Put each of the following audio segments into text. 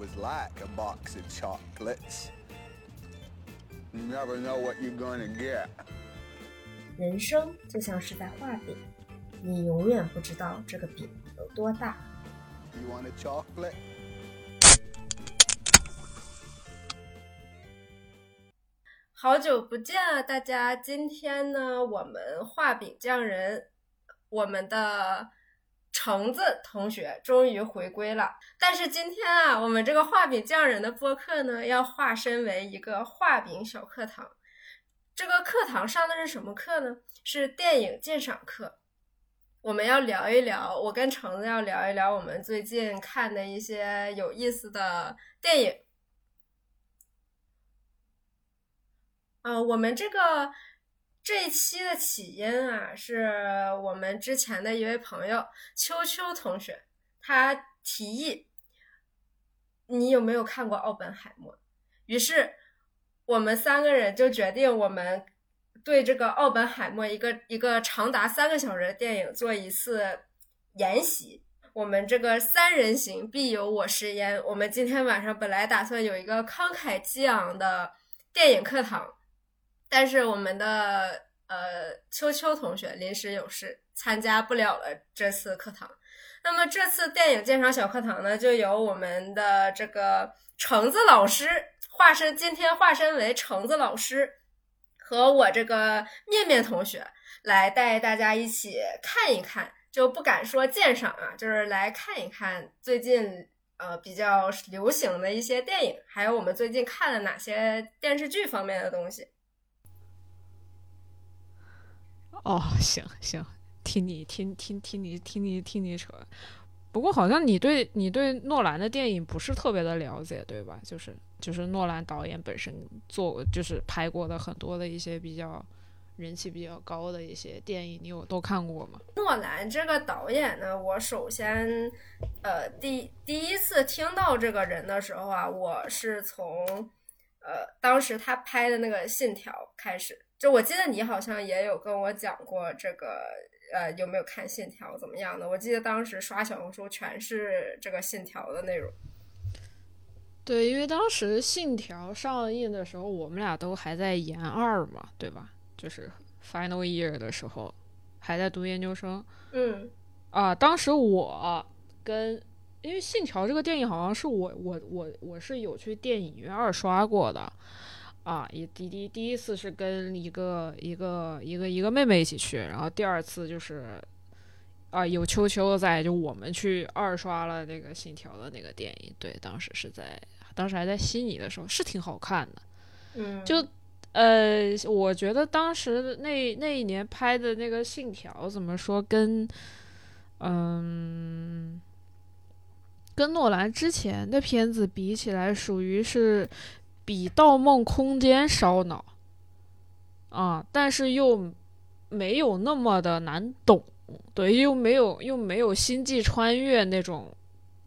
was like a box of chocolates. You never know what you're gonna get. 人生就像是在画饼，你永远不知道这个饼有多大。You want a chocolate? 好久不见啊，大家！今天呢，我们画饼匠人，我们的橙子同学终于回归了。但是今天啊，我们这个画饼匠人的播客呢，要化身为一个画饼小课堂。这个课堂上的是什么课呢？是电影鉴赏课。我们要聊一聊，我跟橙子要聊一聊我们最近看的一些有意思的电影。啊、我们这个这一期的起因啊，是我们之前的一位朋友秋秋同学，他提议你有没有看过《奥本海默》？于是我们三个人就决定，我们对这个《奥本海默》一个一个长达三个小时的电影做一次研习。我们这个三人行必有我师焉。我们今天晚上本来打算有一个慷慨激昂的电影课堂。但是我们的呃秋秋同学临时有事，参加不了了这次课堂。那么这次电影鉴赏小课堂呢，就由我们的这个橙子老师化身，今天化身为橙子老师和我这个面面同学来带大家一起看一看，就不敢说鉴赏啊，就是来看一看最近呃比较流行的一些电影，还有我们最近看了哪些电视剧方面的东西。哦，行行，听你听听听你听你听你扯。不过好像你对你对诺兰的电影不是特别的了解，对吧？就是就是诺兰导演本身做就是拍过的很多的一些比较人气比较高的一些电影，你有都看过吗？诺兰这个导演呢，我首先，呃，第第一次听到这个人的时候啊，我是从，呃，当时他拍的那个《信条》开始。就我记得你好像也有跟我讲过这个，呃，有没有看《信条》怎么样的？我记得当时刷小红书全是这个《信条》的内容。对，因为当时《信条》上映的时候，我们俩都还在研二嘛，对吧？就是 final year 的时候，还在读研究生。嗯啊，当时我跟因为《信条》这个电影好像是我我我我是有去电影院二刷过的，啊，一第第第一次是跟一个一个一个一个妹妹一起去，然后第二次就是啊有秋秋在，就我们去二刷了那个《信条》的那个电影，对，当时是在当时还在悉尼的时候，是挺好看的，嗯，就呃，我觉得当时那那一年拍的那个《信条》怎么说，跟嗯，跟诺兰之前的片子比起来，属于是比《盗梦空间》烧脑啊，但是又没有那么的难懂，对，又没有又没有《星际穿越》那种，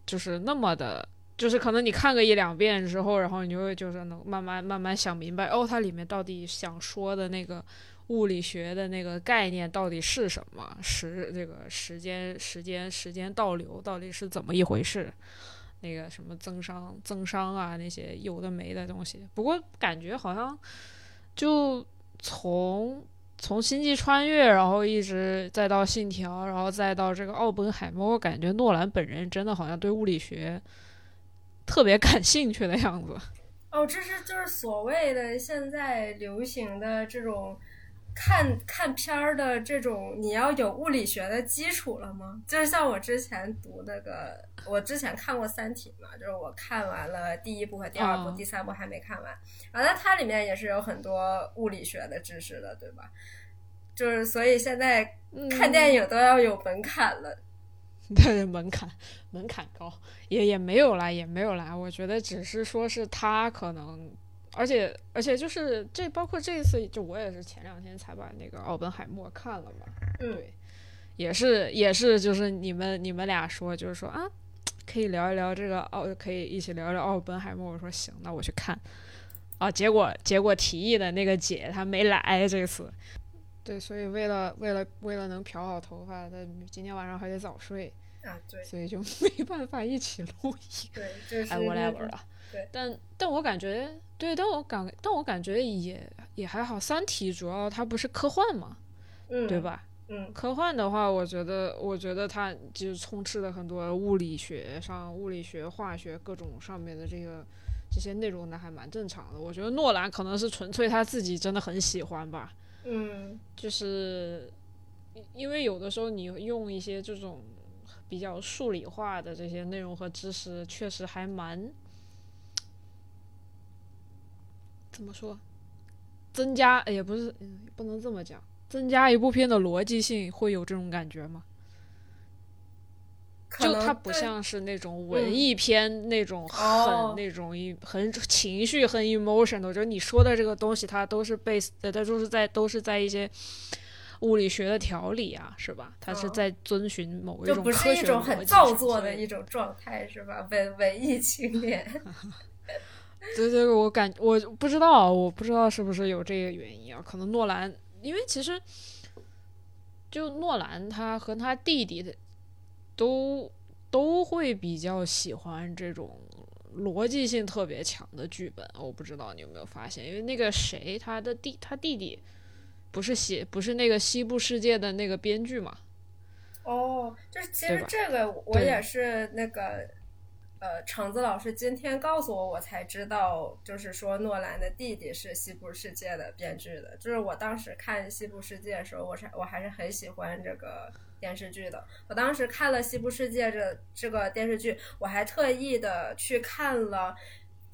就是那么的。就是可能你看个一两遍之后，然后你就会就是能慢慢慢慢想明白，哦，它里面到底想说的那个物理学的那个概念到底是什么？时这个时间时间时间倒流到底是怎么一回事？那个什么增伤增伤啊那些有的没的东西。不过感觉好像就从从星际穿越，然后一直再到信条，然后再到这个奥本海默，我感觉诺兰本人真的好像对物理学。特别感兴趣的样子。哦，这是就是所谓的现在流行的这种看看片儿的这种，你要有物理学的基础了吗？就是像我之前读那个，我之前看过《三体》嘛，就是我看完了第一部和第二部，哦第三部还没看完。然后它里面也是有很多物理学的知识的，对吧？就是所以现在看电影都要有门槛了。对门槛门槛高，也也没有啦，也没有啦。我觉得只是说是他可能，而且而且就是这包括这一次，就我也是前两天才把那个奥本海默看了嘛。嗯，对，也是也是就是你们你们俩说就是说啊，可以聊一聊这个奥，可以一起聊聊奥本海默。我说行，那我去看。啊，结果结果提议的那个姐她没来这次。对，所以为了为了为了能漂好头发，她今天晚上还得早睡。啊，对所以就 没办法一起录音。对，就是哎那，whatever 了。对但但我感觉，对，但我感，但我感觉也也还好。《三体》主要它不是科幻嘛，嗯，对？吧？嗯科幻的话，我觉得，我觉得它就是充斥了很多物理学上、物理学、化学各种上面的这个这些内容呢，还蛮正常的。我觉得诺兰可能是纯粹他自己真的很喜欢吧，嗯就是因因为有的时候你用一些这种比较数理化的这些内容和知识，确实还蛮怎么说，增加也不是，嗯，不能这么讲，增加一部片的逻辑性，会有这种感觉吗？就它不像是那种文嗯艺片、那种很、哦那种一很情绪很 emotional，就是你说的这个东西，它都是 base，呃它都是在都是在一些物理学的条理啊，是吧？它是哦在遵循某一就种不是一种很造作的一种状态，是吧？文文艺青年，对对，我感我不知道，我不知道是不是有这个原因啊？可能诺兰，因为其实就诺兰他和他弟弟的都都会比较喜欢这种逻辑性特别强的剧本。我不知道你有没有发现，因为那个谁，他的弟他弟弟不是写不是那个西部世界的那个编剧嘛？哦，就是其实这个我也是那个呃，橙子老师今天告诉我，我才知道，就是说诺兰的弟弟是《西部世界》的编剧的。就是我当时看《西部世界》的时候，我是我还是很喜欢这个电视剧的。我当时看了《西部世界》这这个电视剧，我还特意的去看了。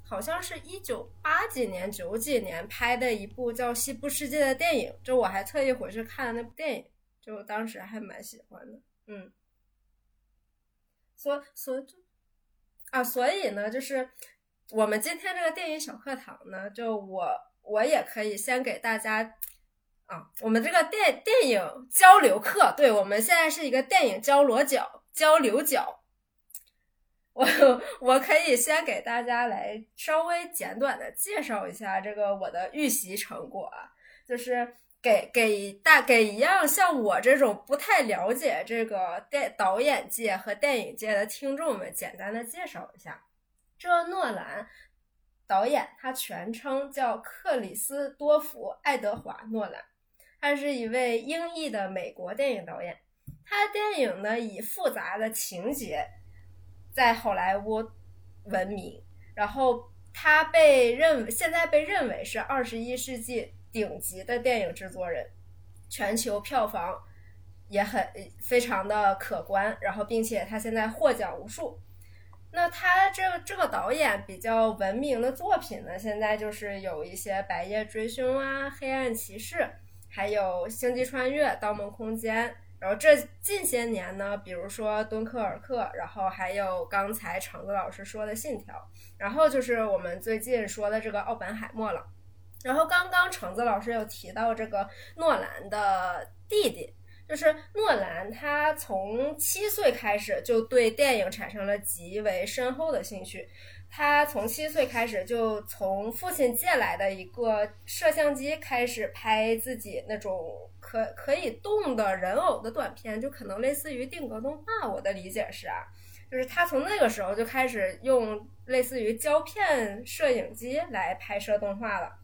好像是一九八几年、九几年拍的一部叫《西部世界》的电影，就我还特意回去看了那部电影，就当时还蛮喜欢的。嗯，所所以就啊，所以呢，就是我们今天这个电影小课堂呢，就我我也可以先给大家啊，我们这个电电影交流课，对我们现在是一个电影交流角交流角，我我可以先给大家来稍微简短的介绍一下这个我的预习成果啊，就是。给给大给一样像我这种不太了解这个电导演界和电影界的听众们，简单的介绍一下。这诺兰导演他全称叫克里斯多夫·爱德华·诺兰，他是一位英裔的美国电影导演。他电影呢以复杂的情节在好莱坞闻名，然后他被认为现在被认为是二十一世纪。顶级的电影制作人，全球票房也很非常的可观，然后并且他现在获奖无数。那他这这个导演比较闻名的作品呢，现在就是有一些《白夜追凶》啊，《黑暗骑士》，还有《星际穿越》《盗梦空间》。然后这近些年呢，比如说《敦刻尔克》，然后还有刚才橙子老师说的《信条》，然后就是我们最近说的这个《奥本海默》了。然后刚刚橙子老师有提到这个诺兰的弟弟，就是诺兰，他从七岁开始就对电影产生了极为深厚的兴趣。他从七岁开始就从父亲借来的一个摄像机开始拍自己那种可可以动的人偶的短片，就可能类似于定格动画。我的理解是啊，就是他从那个时候就开始用类似于胶片摄影机来拍摄动画了。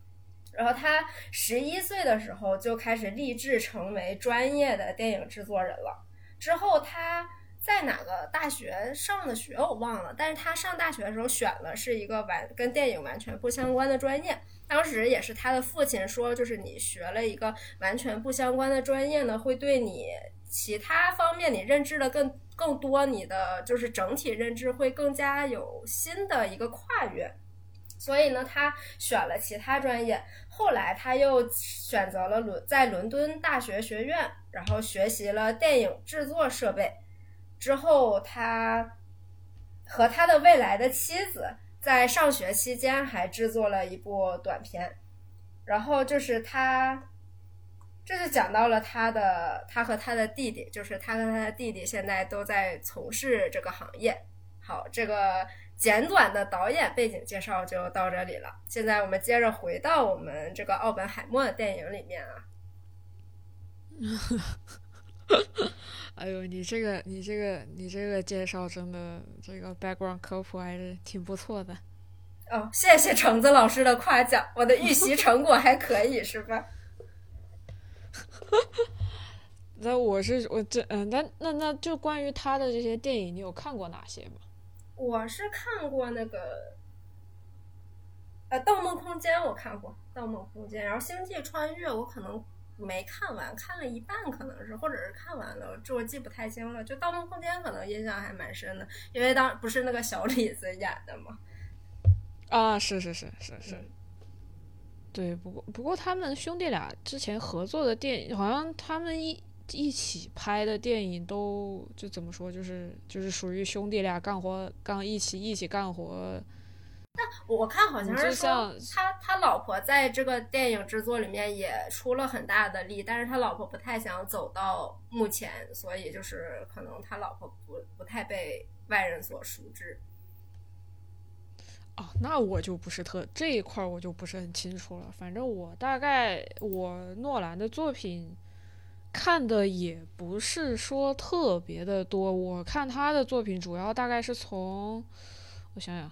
然后他十一岁的时候就开始立志成为专业的电影制作人了。之后他在哪个大学上的学我忘了，但是他上大学的时候选了是一个完跟电影完全不相关的专业。当时也是他的父亲说，就是你学了一个完全不相关的专业呢，会对你其他方面你认知的更更多，你的就是整体认知会更加有新的一个跨越。所以呢，他选了其他专业。后来他又选择了伦在伦敦大学学院，然后学习了电影制作设备。之后，他和他的未来的妻子在上学期间还制作了一部短片。然后就是他，这就讲到了他的他和他的弟弟，就是他和他的弟弟现在都在从事这个行业。好，这个。简短的导演背景介绍就到这里了。现在我们接着回到我们这个奥本海默的电影里面啊。哎呦，你这个你这个你这个介绍真的这个 background 科普还是挺不错的。哦，谢谢橙子老师的夸奖，我的预习成果还可以，是吧？那我是我这嗯，那那那就关于他的这些电影，你有看过哪些吗？我是看过那个，呃，《盗梦空间》我看过，《盗梦空间》，然后《星际穿越》我可能没看完，看了一半，可能是，或者是看完了，这我记不太清了。就《盗梦空间》可能印象还蛮深的，因为当不是那个小李子演的嘛。啊，是是是是是，对，不过不过他们兄弟俩之前合作的电影，好像他们一一起拍的电影都就怎么说，就是就是属于兄弟俩干活干一起一起干活。但我看好像是说他他老婆在这个电影制作里面也出了很大的力，但是他老婆不太想走到幕前，所以就是可能他老婆不不太被外人所熟知。哦，那我就不是特这一块我就不是很清楚了。反正我大概我诺兰的作品看的也不是说特别的多。我看他的作品主要大概是从我想想，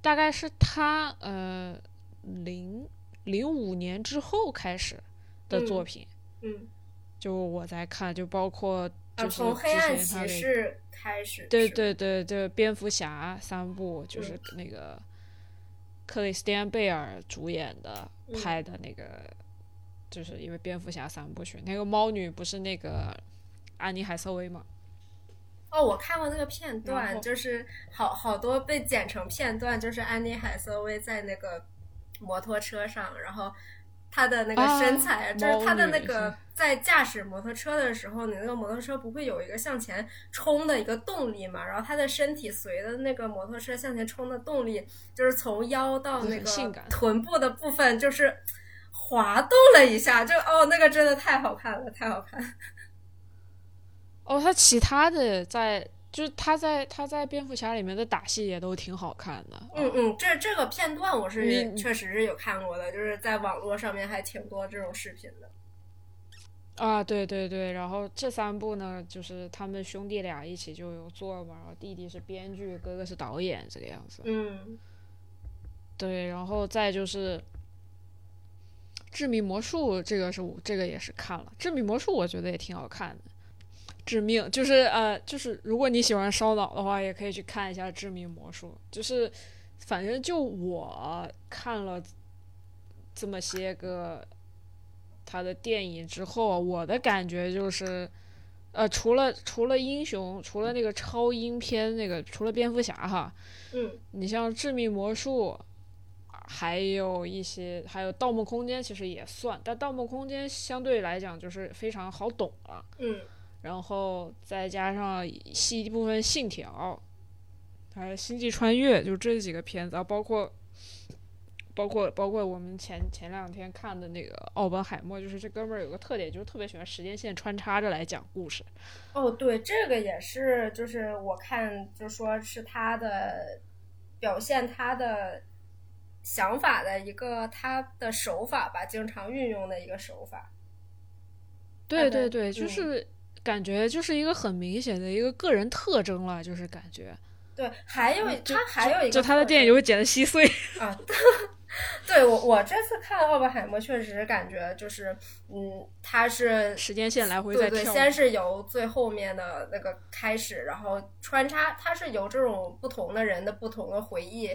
大概是他呃零零五年之后开始的作品。嗯，就我在看，就包括就是从黑暗骑士。开始对对对对，蝙蝠侠三部就是那个克里斯蒂安贝尔主演的拍的那个，就是因为蝙蝠侠三部曲，那个猫女不是那个安妮海瑟薇吗？哦，我看过那个片段，就是好好多被剪成片段，就是安妮海瑟薇在那个摩托车上，然后。她的那个身材，就是她的那个在驾驶摩托车的时候，你那个摩托车不会有一个向前冲的一个动力嘛？然后她的身体随着那个摩托车向前冲的动力，就是从腰到那个臀部的部分，就是滑动了一下，就哦，那个真的太好看了，太好看。哦，他其他的在。就是他在他在蝙蝠侠里面的打戏也都挺好看的。嗯嗯，这这个片段我是确实是有看过的，就是在网络上面还挺多这种视频的。啊，对对对，然后这三部呢，就是他们兄弟俩一起就有做嘛，然后弟弟是编剧，哥哥是导演，这个样子。嗯，对，然后再就是《致命魔术》，这个是我这个也是看了，《致命魔术》我觉得也挺好看的。致命就是呃，就是如果你喜欢烧脑的话，也可以去看一下《致命魔术》。就是反正就我看了这么些个他的电影之后，我的感觉就是，呃，除了除了英雄，除了那个超英片那个，除了蝙蝠侠哈，嗯，你像《致命魔术》，还有一些，还有《盗梦空间》，其实也算，但《盗梦空间》相对来讲就是非常好懂了，嗯。然后再加上细一部分《信条》，还有《星际穿越》，就这几个片子啊，包括包括包括我们前前两天看的那个《奥本海默》，就是这哥们儿有个特点，就是特别喜欢时间线穿插着来讲故事。哦，对，这个也是，就是我看就说是他的表现他的想法的一个他的手法吧，经常运用的一个手法。对对对，就是。感觉就是一个很明显的一个个人特征了，就是感觉。对，还有他还有一个，就他的电影就会剪得稀碎啊。对我，我这次看奥本海默，确实感觉就是，嗯，他是时间线来回在跳。对对，先是由最后面的那个开始，然后穿插，他是由这种不同的人的不同的回忆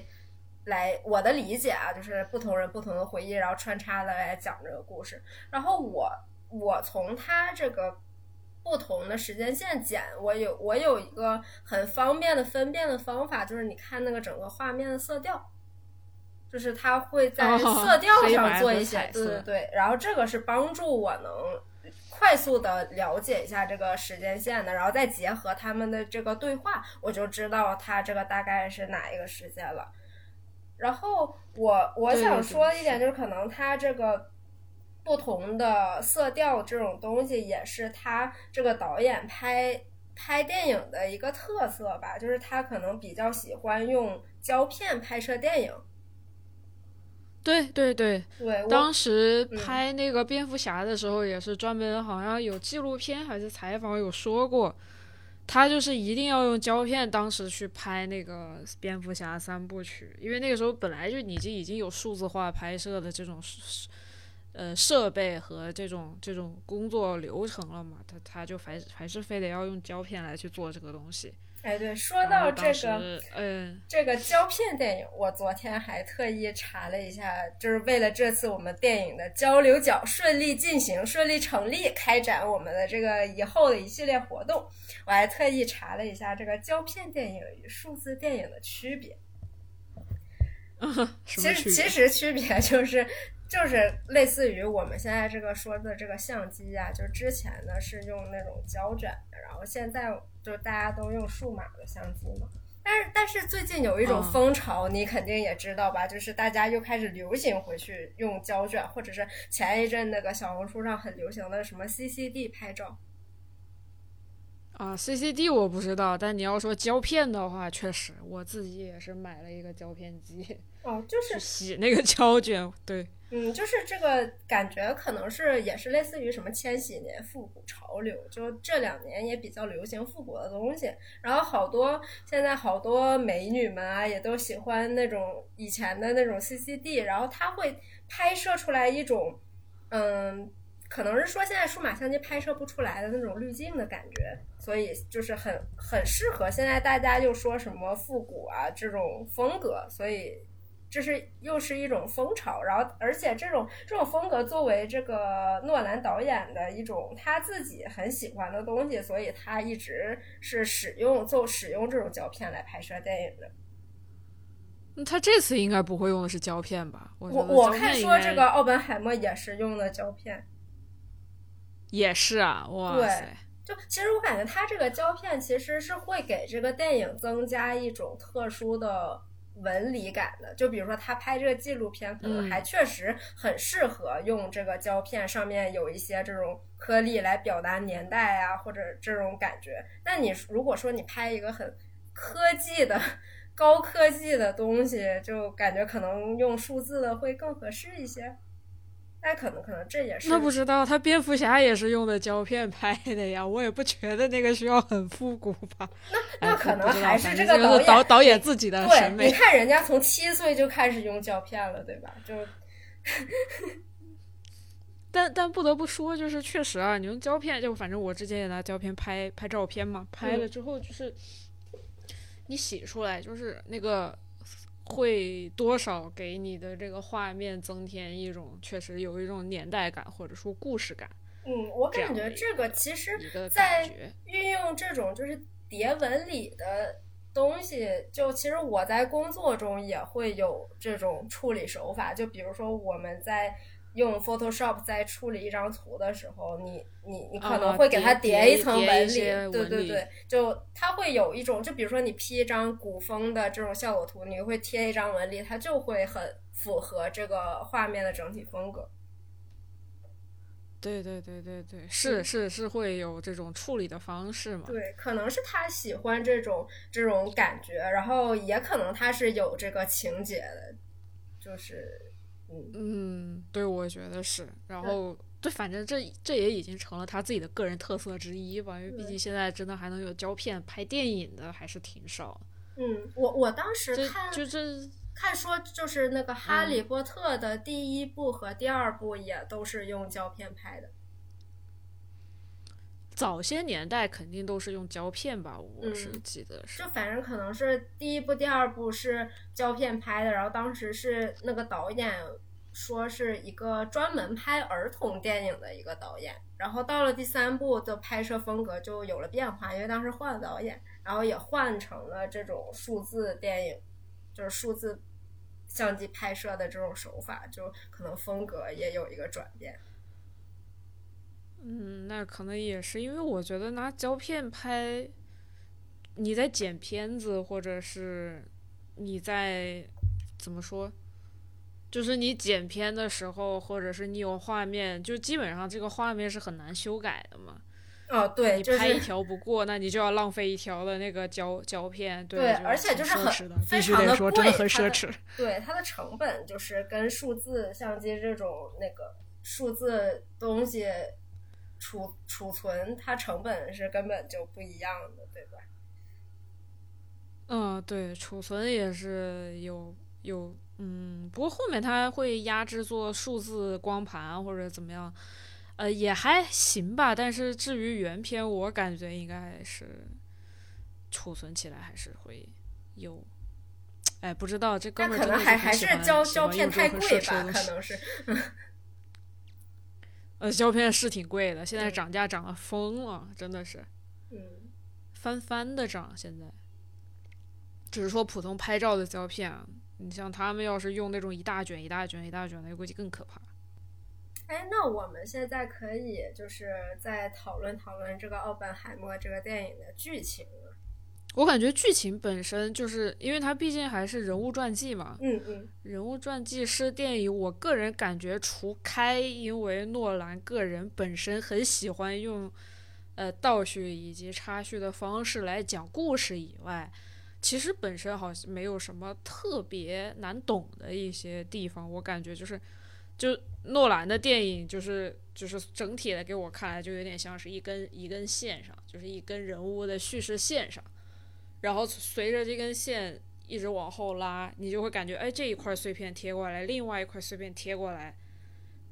来，我的理解啊，就是不同人不同的回忆，然后穿插的来讲这个故事。然后我我从他这个。不同的时间线剪，我有我有一个很方便的分辨的方法，就是你看那个整个画面的色调，就是它会在色调上做一些，对对对，然后这个是帮助我能快速的了解一下这个时间线的，然后再结合他们的这个对话，我就知道他这个大概是哪一个时间了。然后我我想说一点就是，可能它这个。不同的色调这种东西也是他这个导演拍拍电影的一个特色吧，就是他可能比较喜欢用胶片拍摄电影。对对对，对，我当时嗯拍那个蝙蝠侠的时候，也是专门好像有纪录片还是采访有说过，他就是一定要用胶片，当时去拍那个蝙蝠侠三部曲，因为那个时候本来就已经已经有数字化拍摄的这种呃设备和这种这种工作流程了嘛，他他就还还是非得要用胶片来去做这个东西。哎，对，说到这个。嗯，这个胶片电影，我昨天还特意查了一下，就是为了这次我们电影的交流角顺利进行、顺利成立，开展我们的这个以后的一系列活动，我还特意查了一下这个胶片电影与数字电影的区别。什其实其？实区别就是就是类似于我们现在这个说的这个相机啊，就之前呢是用那种胶卷的，然后现在就大家都用数码的相机嘛。但是但是最近有一种嗯风潮，你肯定也知道吧？就是大家又开始流行回去用胶卷，或者是前一阵那个小红书上很流行的什么 CCD 拍照。啊，CCD 我不知道，但你要说胶片的话，确实我自己也是买了一个胶片机，哦，就是洗那个胶卷。对，嗯，就是这个感觉，可能是也是类似于什么千禧年复古潮流，就这两年也比较流行复古的东西。然后好多现在好多美女们啊，也都喜欢那种以前的那种 CCD，然后它会拍摄出来一种，嗯，可能是说现在数码相机拍摄不出来的那种滤镜的感觉，所以就是很很适合现在大家又说什么复古啊这种风格，所以这是又是一种风潮，然后而且这种这种风格作为这个诺兰导演的一种他自己很喜欢的东西，所以他一直是使用就使用这种胶片来拍摄电影的。那他这次应该不会用的是胶片吧？我我看说这个奥本海默也是用的胶片，也是啊，哇对塞，就其实我感觉它这个胶片其实是会给这个电影增加一种特殊的纹理感的。就比如说他拍这个纪录片，可能嗯还确实很适合用这个胶片，上面有一些这种颗粒来表达年代啊，或者这种感觉。那你如果说你拍一个很科技的。高科技的东西，就感觉可能用数字的会更合适一些。那可能可能这也是那不知道他蝙蝠侠也是用的胶片拍的呀，我也不觉得那个需要很复古吧。那那可能还是这这个导导演自己的，审美。你看人家从七岁就开始用胶片了，对吧？就 但但不得不说，就是确实啊，你用胶片，就反正我之前也拿胶片拍拍照片嘛，拍了之后就是你洗出来，就是那个会多少给你的这个画面增添一种确实有一种年代感或者说故事感嗯，我感觉这个其实在。运用这种就是叠纹理的东西，就其实我在工作中也会有这种处理手法。就比如说我们在用 Photoshop 在处理一张图的时候，你你你可啊能会给它叠叠一层纹理对对对，就它会有一种，就比如说你 P 一张古风的这种效果图，你会贴一张纹理，它就会很符合这个画面的整体风格。对对对对对，是是是会有这种处理的方式嘛？对，可能是他喜欢这种这种感觉，然后也可能他是有这个情节的，就是嗯，嗯，对，我觉得是。然后，对，反正这这也已经成了他自己的个人特色之一吧。因为毕竟现在真的还能有胶片拍电影的还是挺少。嗯，我我当时看就这，看说，就是那个《哈利嗯波特》的第一部和第二部也都是用胶片拍的。早些年代肯定都是用胶片吧，我是嗯记得是就。反正可能是第一部、第二部是胶片拍的，然后当时是那个导演说是一个专门拍儿童电影的一个导演，然后到了第三部的拍摄风格就有了变化，因为当时换了导演，然后也换成了这种数字电影，就是数字相机拍摄的这种手法，就可能风格也有一个转变。嗯，那可能也是因为我觉得拿胶片拍，你在剪片子，或者是你在怎么说，就是你剪片的时候，或者是你有画面，就基本上这个画面是很难修改的嘛。哦，对，你拍一条不过，那你就要浪费一条的那个胶胶片，对对，而且就是很奢侈的，非必须常的得说，真的很奢侈。对它的成本就是跟数字相机这种那个数字东西储储存，它成本是根本就不一样的，对吧？嗯，对，储存也是有有，嗯，不过后面它会压制做数字光盘或者怎么样，呃，也还行吧。但是至于原片，我感觉应该是储存起来还是会有，哎，不知道这哥们儿真的能还还是胶胶片太贵吧，可能是。呃，胶片是挺贵的，现在涨价涨得疯了，真的是嗯，翻番的涨。现在，只是说普通拍照的胶片啊，你像他们要是用那种一大卷一大卷一大卷的，估计更可怕。哎，那我们现在可以就是再讨论讨论这个奥本海默这个电影的剧情了。我感觉剧情本身就是因为它毕竟还是人物传记嘛，嗯嗯，人物传记是电影，我个人感觉除开因为诺兰个人本身很喜欢用呃倒叙以及插叙的方式来讲故事以外，其实本身好像没有什么特别难懂的一些地方。我感觉就是就诺兰的电影就是就是整体的给我看来就有点像是一根一根线上，就是一根人物的叙事线上。然后随着这根线一直往后拉，你就会感觉，哎，这一块碎片贴过来，另外一块碎片贴过来，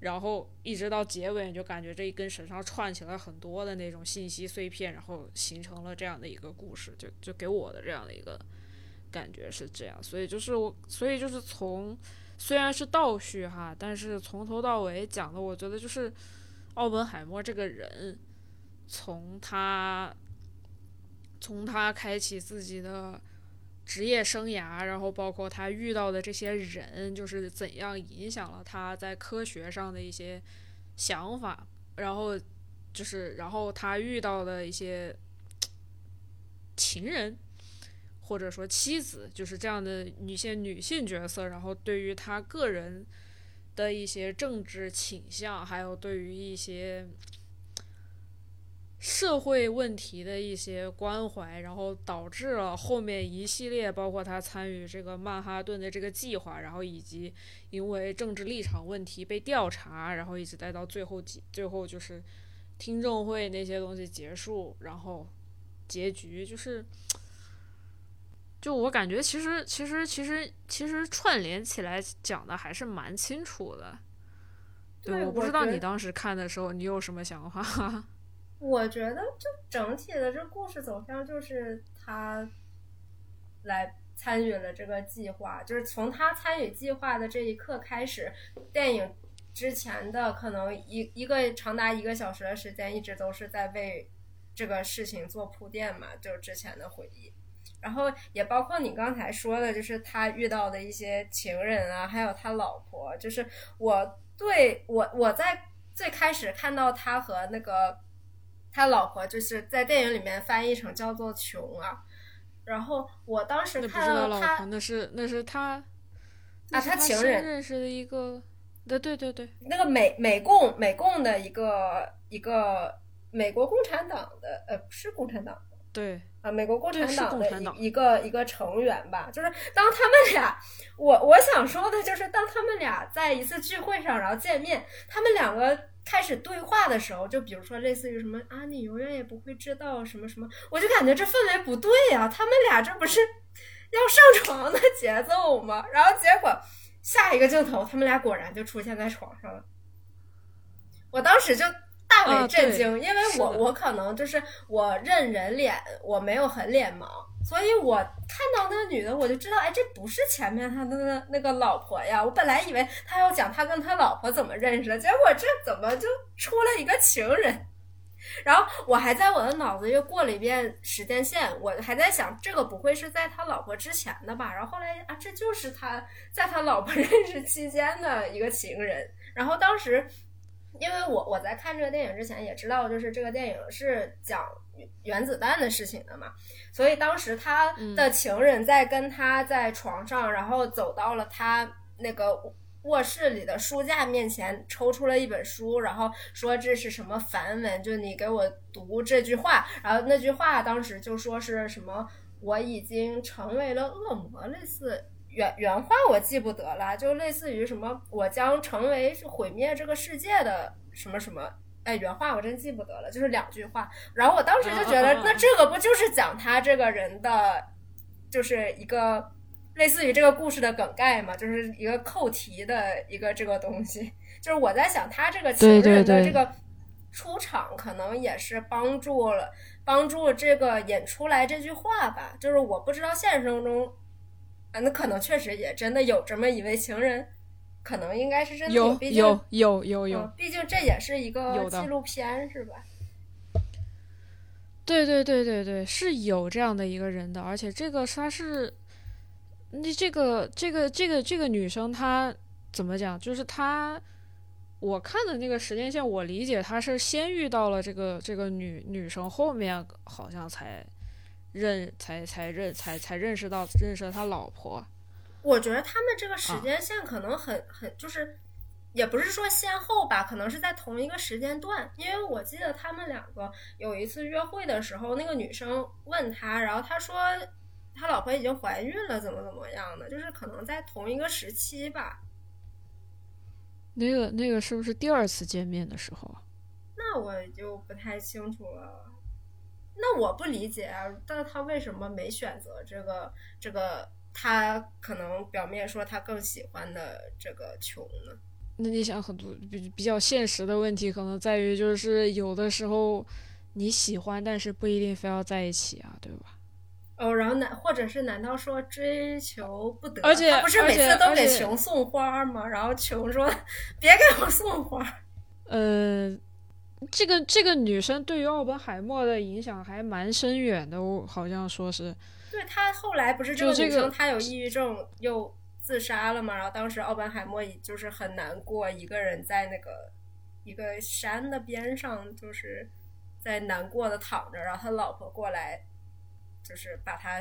然后一直到结尾，你就感觉这一根绳上串起来很多的那种信息碎片，然后形成了这样的一个故事，就就给我的这样的一个感觉是这样。所以就是我，所以就是从虽然是倒叙哈，但是从头到尾讲的，我觉得就是奥本海默这个人，从他。从他开启自己的职业生涯，然后包括他遇到的这些人，就是怎样影响了他在科学上的一些想法，然后就是然后他遇到的一些情人或者说妻子，就是这样的一些女性角色，然后对于他个人的一些政治倾向，还有对于一些。社会问题的一些关怀，然后导致了后面一系列，包括他参与这个曼哈顿的这个计划，然后以及因为政治立场问题被调查，然后一直待到最后几，最后就是听证会那些东西结束，然后结局就是，就我感觉其实其实其实其实串联起来讲的还是蛮清楚的。对我不知道你当时看的时候你有什么想法。我觉得就整体的这故事走向就是他来参与了这个计划，就是从他参与计划的这一刻开始，电影之前的可能一一个长达一个小时的时间，一直都是在为这个事情做铺垫嘛，就是之前的回忆。然后也包括你刚才说的，就是他遇到的一些情人啊，还有他老婆。就是我对我我在最开始看到他和那个他老婆，就是在电影里面翻译成叫做琼啊。然后我当时看到他，那是那是他啊他情人认识的一个，对对对对，那个美美共美共的一个一个美国共产党的呃不是共产党。对，啊，美国共产党的一一个一个成员吧，就是当他们俩，我我想说的就是，当他们俩在一次聚会上，然后见面，他们两个开始对话的时候，就比如说类似于什么啊，你永远也不会知道什么什么，我就感觉这氛围不对呀、他们俩这不是要上床的节奏吗？然后结果下一个镜头，他们俩果然就出现在床上了，我当时就。大为震惊，因为我我可能就是我认人脸，我没有很脸盲，所以我看到那个女的，我就知道，哎，这不是前面他的那那个老婆呀。我本来以为他要讲他跟他老婆怎么认识的，结果这怎么就出了一个情人？然后我还在我的脑子又过了一遍时间线，我还在想，这个不会是在他老婆之前的吧？然后后来啊，这就是他在他老婆 认识期间的一个情人。然后当时。因为我我在看这个电影之前也知道，就是这个电影是讲原子弹的事情的嘛，所以当时他的情人在跟他在床上，然后走到了他那个卧室里的书架面前抽出了一本书，然后说这是什么梵文，就你给我读这句话。然后那句话当时就说是什么，我已经成为了恶魔，类似原原话我记不得了，就类似于什么我将成为毁灭这个世界的什么什么。哎，原话我真记不得了，就是两句话。然后我当时就觉得，那这个不就是讲他这个人的，就是一个类似于这个故事的梗概嘛，就是一个扣题的一个这个东西。就是我在想，他这个情人的这个出场，可能也是帮助了帮助这个引出来这句话吧。就是我不知道现实生活中，啊，那可能确实也真的有这么一位情人。可能应该是真的有，有有有有，毕竟这也是一个纪录片，是吧？对对对对对，是有这样的一个人的，而且这个他是，那这个这个这个这个女生她怎么讲？就是她，我看的那个时间线，我理解她是先遇到了这个这个女女生，后面好像才认才才认才才认识到认识了他老婆。我觉得他们这个时间线可能很很就是，也不是说先后吧，可能是在同一个时间段。因为我记得他们两个有一次约会的时候，那个女生问他，然后他说他老婆已经怀孕了，怎么怎么样的，就是可能在同一个时期吧。那个那个是不是第二次见面的时候啊？那我就不太清楚了。那我不理解啊，但他为什么没选择这个这个？他可能表面说他更喜欢的这个穷呢？那你想很多比比较现实的问题，可能在于就是有的时候你喜欢，但是不一定非要在一起啊，对吧？哦，然后难，或者是难道说追求不得？而且不是每次都给穷送花吗？然后穷说 别给我送花。呃，这个这个女生对于奥本海默的影响还蛮深远的，我好像说是。对她后来不是这个女生，她有抑郁症又自杀了嘛？然后当时奥本海默就是很难过，一个人在那个一个山的边上，就是在难过的躺着。然后他老婆过来，就是把他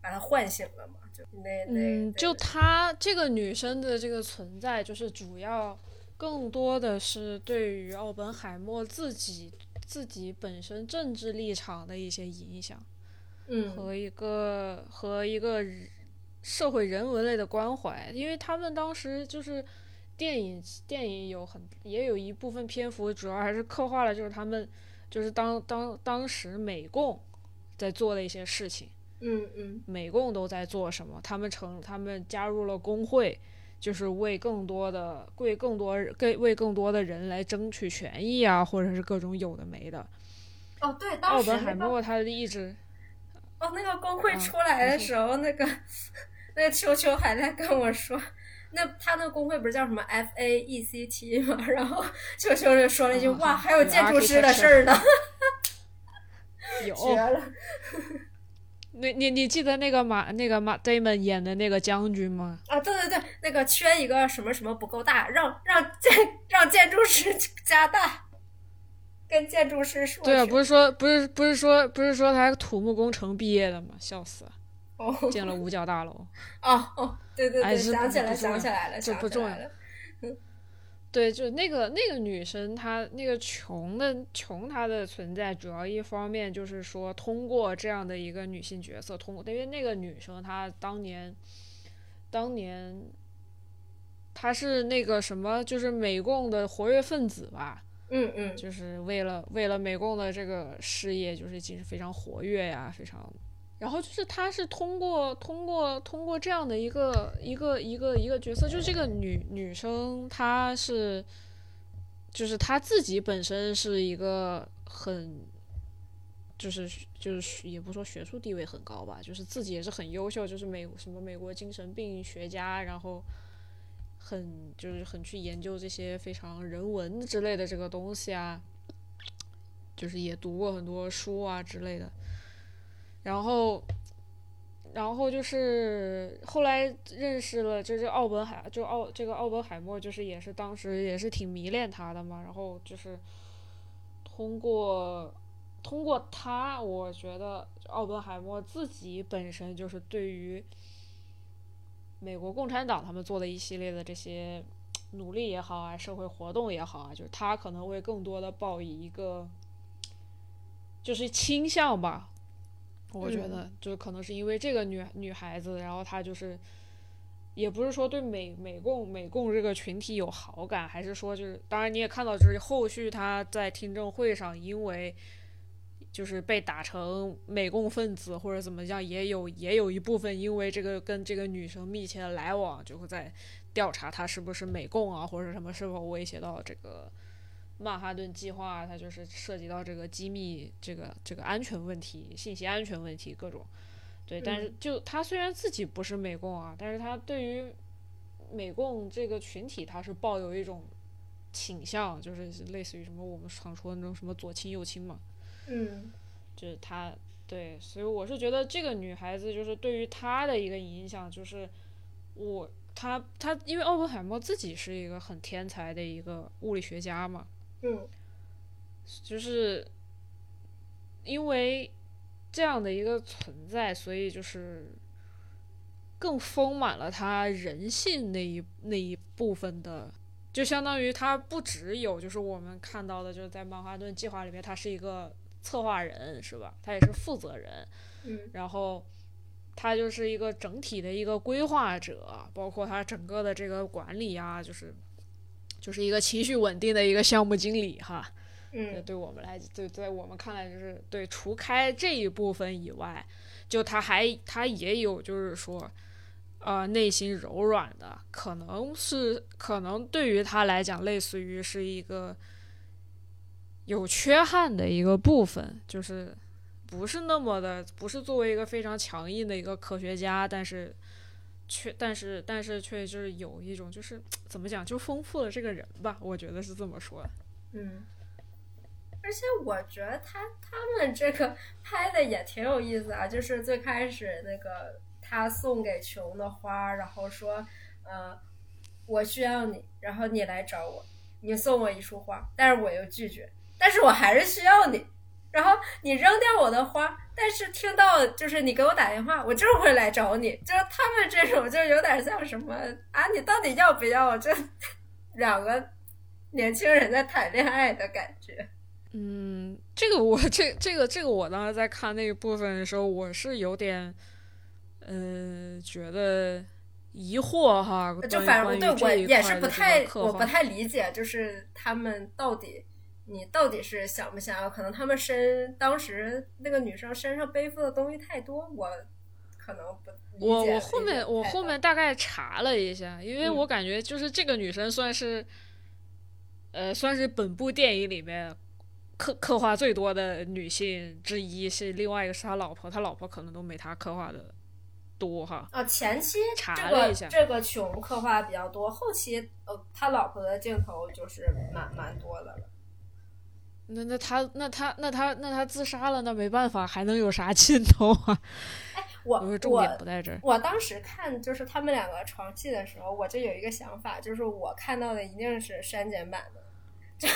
把他唤醒了嘛？就那那嗯，就他这个女生的这个存在，就是主要更多的是对于奥本海默自己自己本身政治立场的一些影响。嗯和一个和一个社会人文类的关怀，因为他们当时就是电影电影有很也有一部分篇幅，主要还是刻画了就是他们就是当当当时美共在做的一些事情。嗯嗯，美共都在做什么？他们成他们加入了工会，就是为更多的为更多为为更多的人来争取权益啊，或者是各种有的没的。哦，对，奥本海默他一直。哦，那个工会出来的时候，那个那个秋秋还在跟我说，那他那个工会不是叫什么 F A E C T 吗？然后秋秋就说了一句：“哇，还有建筑师的事儿呢。”有绝了。你你你记得那个马那个马 Damon 演的那个将军吗？啊，对对对，那个缺一个什么什么不够大，让让建让建筑师加大。跟建筑师说，对啊，不是说不是不是说不是说他土木工程毕业的吗？笑死了，哦，建了五角大楼。哦哦，对对对，想起来想起来了，这不重要。对，就那个那个女生，她那个穷的穷，她的存在主要一方面就是说，通过这样的一个女性角色，通过因为那个女生她当年当年她是那个什么，就是美共的活跃分子吧。嗯嗯，就是为了为了美共的这个事业，就是其实非常活跃呀，非常。然后就是他是通过通过通过这样的一个一个一个一个角色，就是这个女女生，她是，就是她自己本身是一个很，就是就是也不说学术地位很高吧，就是自己也是很优秀，就是美什么美国精神病学家，然后。很就是很去研究这些非常人文之类的这个东西啊，就是也读过很多书啊之类的，然后，然后就是后来认识了，就是奥本海，就奥这个奥本海默，就是也是当时也是挺迷恋他的嘛，然后就是通过通过他，我觉得奥本海默自己本身就是对于。美国共产党他们做的一系列的这些努力也好啊，社会活动也好啊，就是他可能会更多的抱以一个就是倾向吧。我觉得就可能是因为这个女女孩子，然后她就是也不是说对美美共美共这个群体有好感，还是说就是当然你也看到就是后续她在听证会上因为。就是被打成美共分子或者怎么样，也有也有一部分因为这个跟这个女生密切的来往，就会在调查她是不是美共啊，或者什么是否威胁到这个曼哈顿计划，它就是涉及到这个机密、这个这个安全问题、信息安全问题各种。对，但是就他虽然自己不是美共啊，但是他对于美共这个群体，他是抱有一种倾向，就是类似于什么我们常说的那种什么左倾右倾嘛。嗯，就是她对，所以我是觉得这个女孩子就是对于她的一个影响，就是我她她因为奥本海默自己是一个很天才的一个物理学家嘛，嗯，就是因为这样的一个存在，所以就是更丰满了他人性那一那一部分的，就相当于他不只有就是我们看到的，就是在曼哈顿计划里面，他是一个。策划人是吧？他也是负责人，嗯，然后他就是一个整体的一个规划者，包括他整个的这个管理啊，就是就是一个情绪稳定的一个项目经理哈。嗯，对我们来，对在我们看来，就是对除开这一部分以外，就他还他也有就是说，呃，内心柔软的，可能是可能对于他来讲，类似于是一个。有缺憾的一个部分，就是不是那么的，不是作为一个非常强硬的一个科学家，但是却，但是，但是却就是有一种，就是怎么讲，就丰富了这个人吧，我觉得是这么说。嗯，而且我觉得他他们这个拍的也挺有意思啊，就是最开始那个他送给琼的花，然后说，呃，我需要你，然后你来找我，你送我一束花，但是我又拒绝。但是我还是需要你，然后你扔掉我的花，但是听到就是你给我打电话，我就是会来找你。就是他们这种，就有点像什么啊？你到底要不要？这两个年轻人在谈恋爱的感觉。嗯，这个我这这个这个我当时在看那个部分的时候，我是有点嗯觉得疑惑哈。就反正对我也是不太，我不太理解，就是他们到底。你到底是想不想要？可能他们身当时那个女生身上背负的东西太多，我可能不。我我后面我后面大概查了一下，因为我感觉就是这个女生算是，呃，算是本部电影里面刻刻画最多的女性之一，是另外一个是他老婆，他老婆可能都没他刻画的多哈。啊，前期查了一下，这个穷刻画比较多，后期呃，他老婆的镜头就是蛮蛮多的了。那那他那他那他那他自杀了，那没办法，还能有啥镜头啊？哎，我我重点不在这儿。我当时看就是他们两个床戏的时候，我就有一个想法，就是我看到的一定是删减版的。就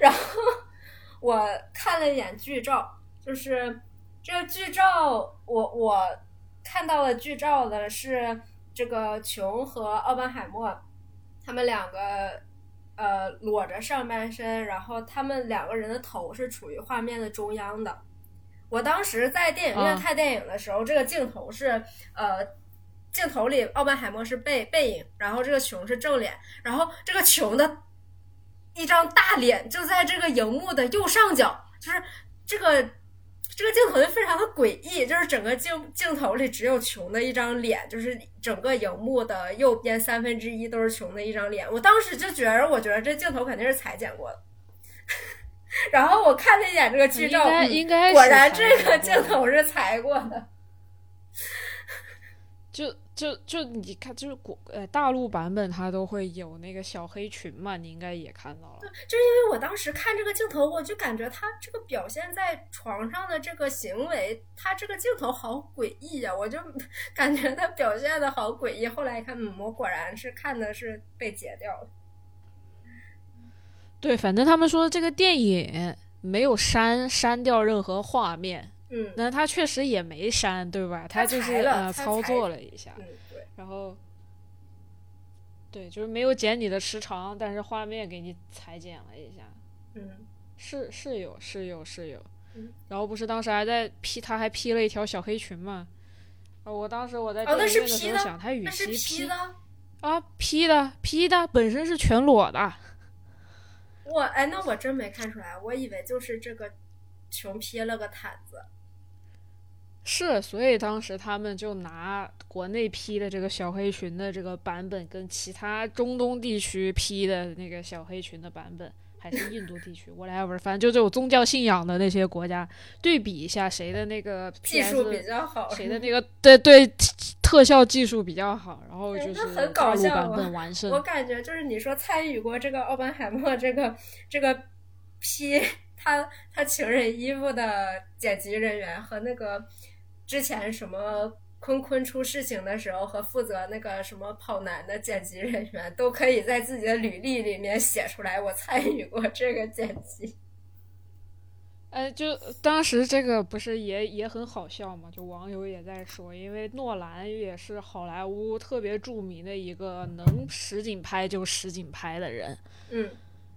然后我看了一眼剧照，就是这个剧照，我我看到了剧照的是这个琼和奥本海默他们两个。呃，裸着上半身，然后他们两个人的头是处于画面的中央的。我当时在电影院看电影的时候，这个镜头是呃，镜头里奥本海默是背背影，然后这个琼是正脸，然后这个琼的一张大脸就在这个荧幕的右上角，就是这个。这个镜头就非常的诡异，就是整个镜镜头里只有琼的一张脸，就是整个荧幕的右边三分之一都是琼的一张脸。我当时就觉得，我觉得这镜头肯定是裁剪过的。然后我看了一眼这个剧照，果然这个镜头是裁过的。就。就就你看，就是国呃大陆版本它都会有那个小黑裙嘛，你应该也看到了。对，就是因为我当时看这个镜头，我就感觉他这个表现在床上的这个行为，他这个镜头好诡异呀，我就 感觉他表现的好诡异。后来一看，嗯，我果然是看的是被截掉了。对，反正他们说这个电影没有删删掉任何画面。嗯，那他确实也没删，对吧？他就是呃操作了一下，嗯，对。然后对，就是没有剪你的时长，但是画面给你裁剪了一下。嗯，是是有是有是有嗯，然后不是当时还在 P，他还 P 了一条小黑裙嘛。啊，我当时我在哦那是电影院的时候想，他与其 P 的。啊 P 的 P 的本身是全裸的，我哎，那我真没看出来，我以为就是这个穷披了个毯子。是，所以当时他们就拿国内批的这个小黑裙的这个版本，跟其他中东地区批的那个小黑裙的版本，还是印度地区，whatever，反正就这种宗教信仰的那些国家对比一下，谁的那个 技术比较好，谁的那个对对特效技术比较好，然后哎就是很搞笑版本完胜我。感觉就是你说参与过这个奥本海默这个这个批他他情人衣服的剪辑人员和那个之前什么坤坤出事情的时候和负责那个什么跑男的剪辑人员都可以在自己的履历里面写出来，我参与过这个剪辑。哎，就当时这个不是也也很好笑嘛？就网友也在说，因为诺兰也是好莱坞特别著名的一个能实景拍就实景拍的人，嗯，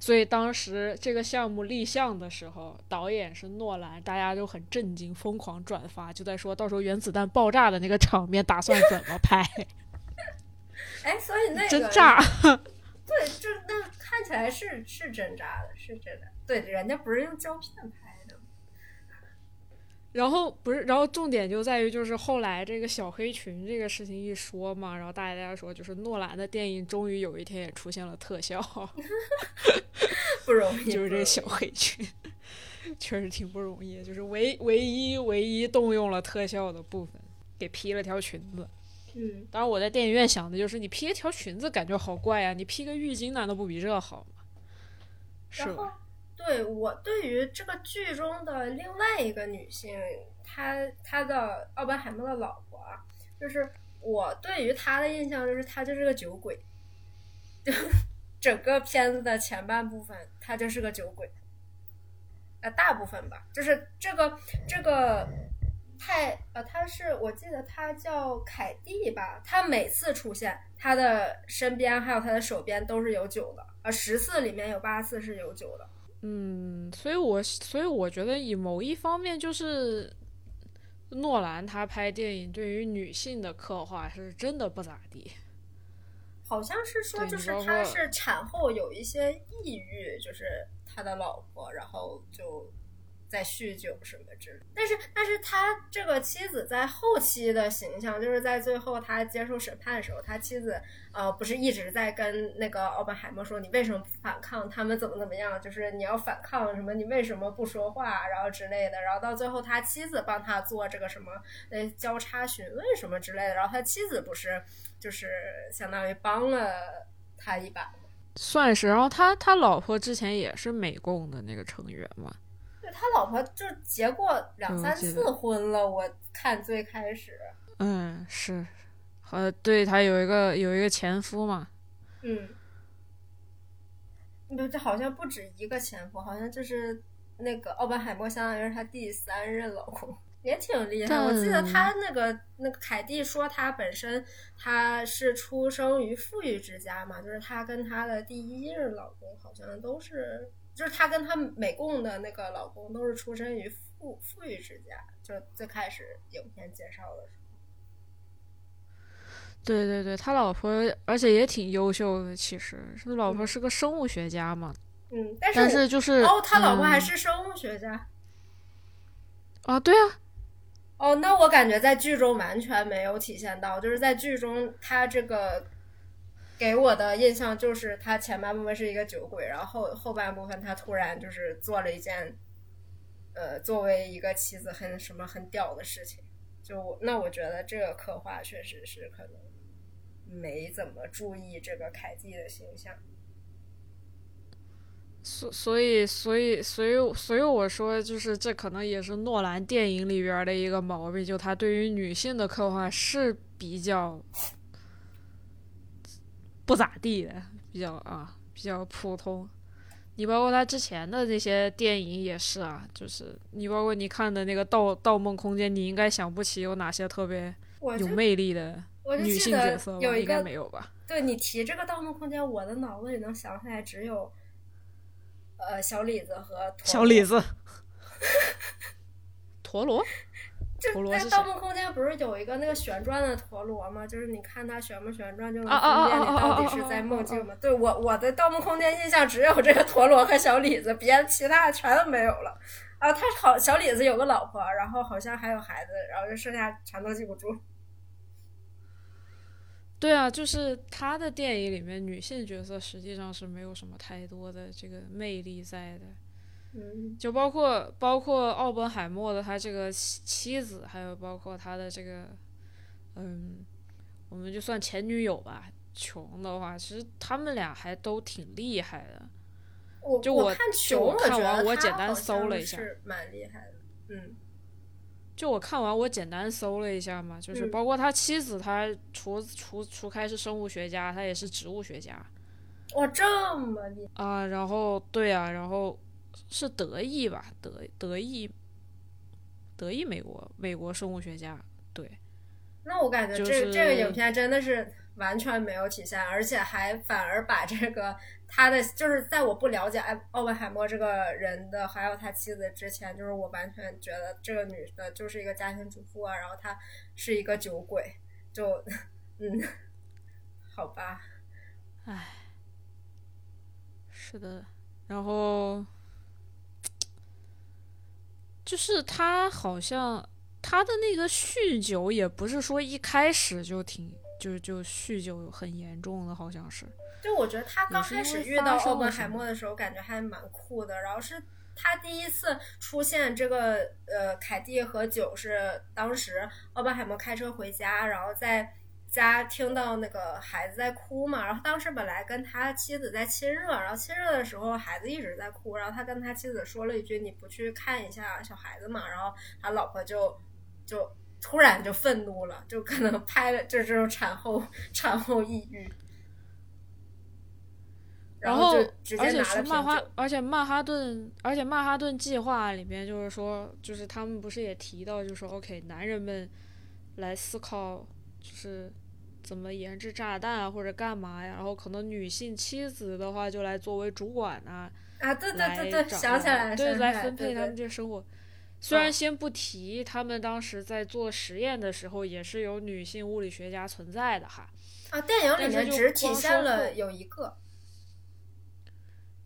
所以当时这个项目立项的时候，导演是诺兰，大家就很震惊，疯狂转发，就在说到时候原子弹爆炸的那个场面打算怎么拍，哎，所以那 个真炸！对，这那看起来是是真炸的，是真的。对，人家不是用胶片拍的。然后不是，然后重点就在于就是后来这个小黑裙这个事情一说嘛，然后大家说就是诺兰的电影终于有一天也出现了特效，不容易，就是这个小黑裙，确实挺不容易，就是唯唯一唯一动用了特效的部分，给披了条裙子。嗯，当然我在电影院想的就是你披一条裙子感觉好怪呀、你披个浴巾难道不比这好吗？是吧？对我对于这个剧中的另外一个女性，她她的奥本海默的老婆啊，就是我对于她的印象就是她就是个酒鬼，就 整个片子的前半部分她就是个酒鬼，呃，大部分吧，就是这个这个。太呃，他是我记得他叫凯蒂吧，他每次出现，他的身边还有他的手边都是有酒的，呃，十次里面有八次是有酒的。嗯，所以我所以我觉得以某一方面就是诺兰他拍电影对于女性的刻画是真的不咋地。好像是说，就是他是产后有一些抑郁，就是他的老婆，然后就在酗酒什么之类。但是，但是他这个妻子在后期的形象，就是在最后他接受审判的时候，他妻子呃不是一直在跟那个奥本海默说你为什么不反抗，他们怎么怎么样，就是你要反抗什么，你为什么不说话，然后之类的。然后到最后他妻子帮他做这个什么呃交叉询问什么之类的，然后他妻子不是就是相当于帮了他一把。算是，然后他他老婆之前也是美共的那个成员嘛，他老婆就结过两三次婚了，我看最开始，嗯，是，呃，对他有一个有一个前夫嘛，嗯，不，这好像不止一个前夫，好像就是那个奥本海默，相当于是他第三任老公，也挺厉害。我记得但他那个那个凯蒂说，他本身他是出生于富裕之家嘛，就是他跟他的第一任老公好像都是，就是他跟他美共的那个老公都是出身于富富裕之家，就最开始影片介绍的时候。对对对，他老婆而且也挺优秀的，其实他老婆嗯是个生物学家嘛，嗯，但是但是就是哦，他老婆还嗯是生物学家。啊，对啊，哦，那我感觉在剧中完全没有体现到，就是在剧中他这个给我的印象就是他前半部分是一个酒鬼，然后后后半部分他突然就是做了一件，呃，作为一个妻子很什么很屌的事情，就那我觉得这个刻画确实是可能没怎么注意这个凯蒂的形象。所所以所以所以所以我说，就是这可能也是诺兰电影里边的一个毛病，就他对于女性的刻画是比较不咋地的，比较啊比较普通。你包括他之前的那些电影也是啊，就是你包括你看的那个盗《盗梦空间》，你应该想不起有哪些特别有魅力的女性角色吗？有应该没有吧？对你提这个《盗梦空间》，我的脑子里能想起来只有，呃，小李子和小李子，陀螺，就陀螺是在《盗谁梦空间》不是有一个那个旋转的陀螺吗？就是你看它旋不旋转，就能分辨你到底是在梦境吗？对我我的《盗梦空间》印象只有这个陀螺和小李子，别的其他的全都没有了。啊，他好小李子有个老婆，然后好像还有孩子，然后就剩下全都记不住。对啊，就是他的电影里面女性角色实际上是没有什么太多的这个魅力在的，嗯就包括包括奥本海默的他这个妻妻子，还有包括他的这个，嗯，我们就算前女友吧，琼的话，其实他们俩还都挺厉害的。我就我我看就穷，我看完我简单搜了一下是蛮厉害的。嗯就我看完，我简单搜了一下嘛，就是嗯包括他妻子，他除除除开是生物学家，他也是植物学家哇，这么厉害！啊。然后对啊，然后是德裔吧，德德裔德裔美国美国生物学家，对，那我感觉这、就是这个影片真的是完全没有体现，而且还反而把这个他的就是在我不了解艾奥本海默这个人的还有他妻子之前，就是我完全觉得这个女的就是一个家庭主妇啊，然后她是一个酒鬼，就嗯，好吧，唉是的，然后就是他好像他的那个酗酒也不是说一开始就挺就就酗酒很严重的，好像是。就我觉得他刚开始遇到奥本海默的时候，感觉还蛮酷的。然后是他第一次出现这个呃，凯蒂和酒是当时奥本海默开车回家，然后在家听到那个孩子在哭嘛。然后当时本来跟他妻子在亲热，然后亲热的时候孩子一直在哭，然后他跟他妻子说了一句：“你不去看一下小孩子嘛？”然后他老婆就就突然就愤怒了，就可能拍了就是这种产后产后抑郁。然后就直接而且拿了瓶是曼哈，，而且曼哈顿，而且曼哈顿计划里面就是说，就是他们不是也提到，就是说，OK，男人们来思考，就是怎么研制炸弹啊，或者干嘛呀，然后可能女性妻子的话就来作为主管啊，啊，对对来对对，想起来了，对，来来分配他们这生活。虽然嗯先不提他们当时在做实验的时候也是有女性物理学家存在的哈，啊，电影里面只体现了有一个，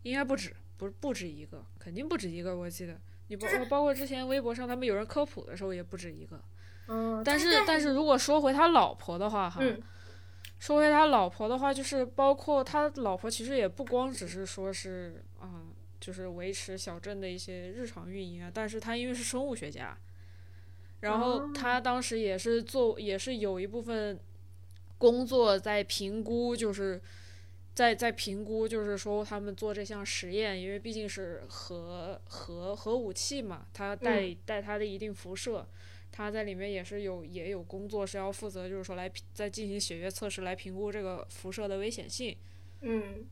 应该不止，不不止一个，肯定不止一个，我记得。你包就是包括之前微博上他们有人科普的时候也不止一个，嗯，但是是但是如果说回他老婆的话哈，嗯说回他老婆的话，就是包括他老婆其实也不光只是说是啊、就是维持小镇的一些日常运营啊，但是他因为是生物学家，然后哦他当时也是做也是有一部分工作在评估，就是在在评估，就是说他们做这项实验，因为毕竟是核核核武器嘛，它带、嗯带它的一定辐射。他在里面也是有也有工作是要负责，就是说来评在进行血液测试来评估这个辐射的危险性嗯，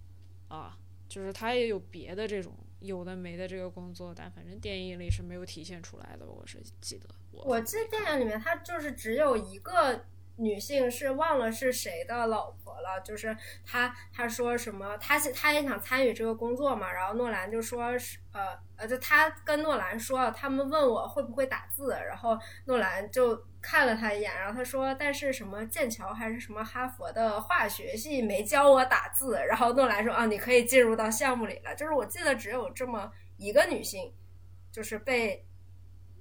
啊，就是他也有别的这种有的没的这个工作，但反正电影里是没有体现出来的，我是记得我我记得电影里面他就是只有一个女性是忘了是谁的老婆了，就是他他说什么，他是他也想参与这个工作嘛，然后诺兰就说是呃呃，就他跟诺兰说，他们问我会不会打字，然后诺兰就看了他一眼，然后他说，但是什么剑桥还是什么哈佛的化学系没教我打字，然后诺兰说啊，你可以进入到项目里了，就是我记得只有这么一个女性，就是被。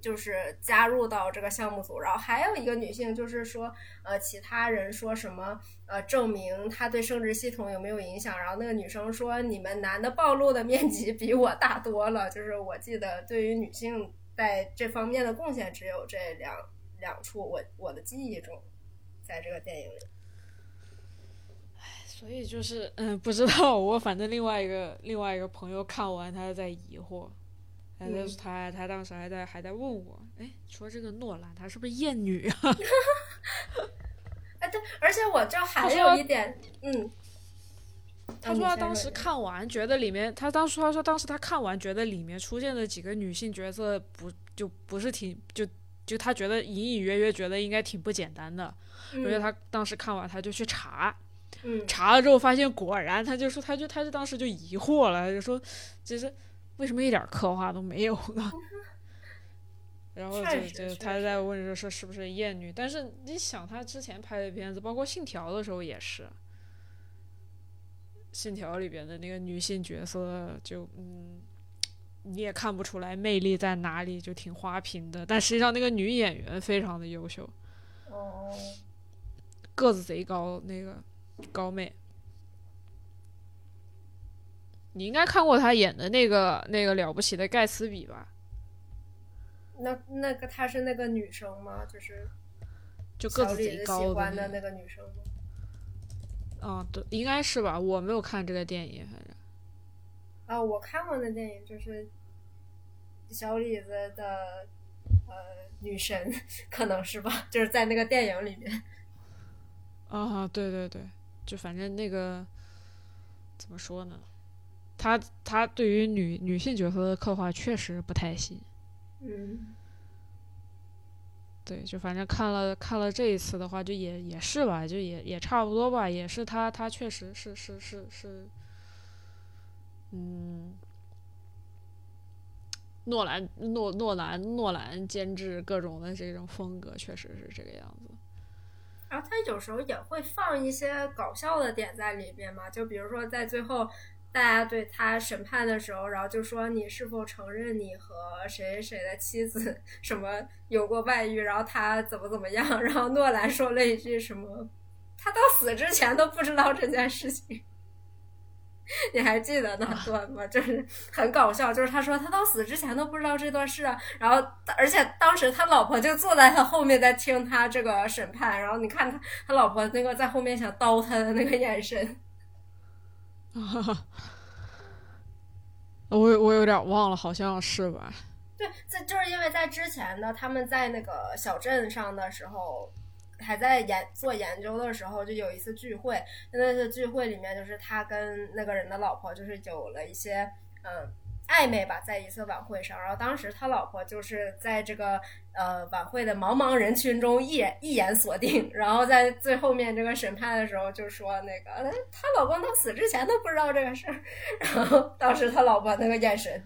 就是加入到这个项目组，然后还有一个女性，就是说，呃，其他人说什么，呃，证明她对生殖系统有没有影响，然后那个女生说，你们男的暴露的面积比我大多了，就是我记得对于女性在这方面的贡献只有这两两处，我我的记忆中，在这个电影里，所以就是嗯，不知道我反正另外一个另外一个朋友看完他在疑惑，他就嗯。是他他当时还在还在问我，哎，说这个诺兰他是不是厌女啊？哎，对，而且我这还有一点，嗯，他说他当时看完觉得里面，他当时他说当时他看完觉得里面出现的几个女性角色不就不是挺就就他觉得隐隐约约觉得应该挺不简单的，嗯。而且他当时看完他就去查，嗯。查了之后发现果然，他就说他就他就当时就疑惑了，就说其实为什么一点刻画都没有呢？然后就就他在问着说是不是艳女，但是你想他之前拍的片子，包括《信条》的时候也是，《信条》里边的那个女性角色就嗯，你也看不出来魅力在哪里，就挺花瓶的。但实际上那个女演员非常的优秀，哦，个子贼高，那个高妹。你应该看过他演的那个那个了不起的盖茨比吧？那那个她是那个女生吗？就是就个子喜贼高欢的那个女生吗？啊，对，应该是吧？我没有看这个电影，反正啊，我看过那电影，就是小李子的呃女神，可能是吧？就是在那个电影里面。啊，对对对，就反正那个怎么说呢？他他对于女女性角色的刻画确实不太行。嗯对，就反正看了看了这一次的话，就也也是吧，就也也差不多吧，也是他他确实是是是是，嗯，诺兰诺诺兰诺兰监制各种的这种风格，确实是这个样子。然后他有时候也会放一些搞笑的点在里面嘛，就比如说在最后大家对他审判的时候，然后就说你是否承认你和谁谁的妻子 什么有过外遇，然后他怎么怎么样，然后诺兰说了一句什么，他到死之前都不知道这件事情。你还记得那段吗？就是很搞笑，就是他说他到死之前都不知道这段事啊，然后而且当时他老婆就坐在他后面在听他这个审判，然后你看他他老婆那个在后面想刀他的那个眼神，我我有点忘了，好像是吧？对，在就是因为在之前呢，他们在那个小镇上的时候，还在研做研究的时候，就有一次聚会。那次聚会里面，就是他跟那个人的老婆，就是有了一些嗯暧昧吧，在一次晚会上。然后当时他老婆就是在这个呃晚会的茫茫人群中一眼一眼锁定，然后在最后面这个审判的时候就说那个呃她老公到死之前都不知道这个事儿。然后当时他老婆那个眼神，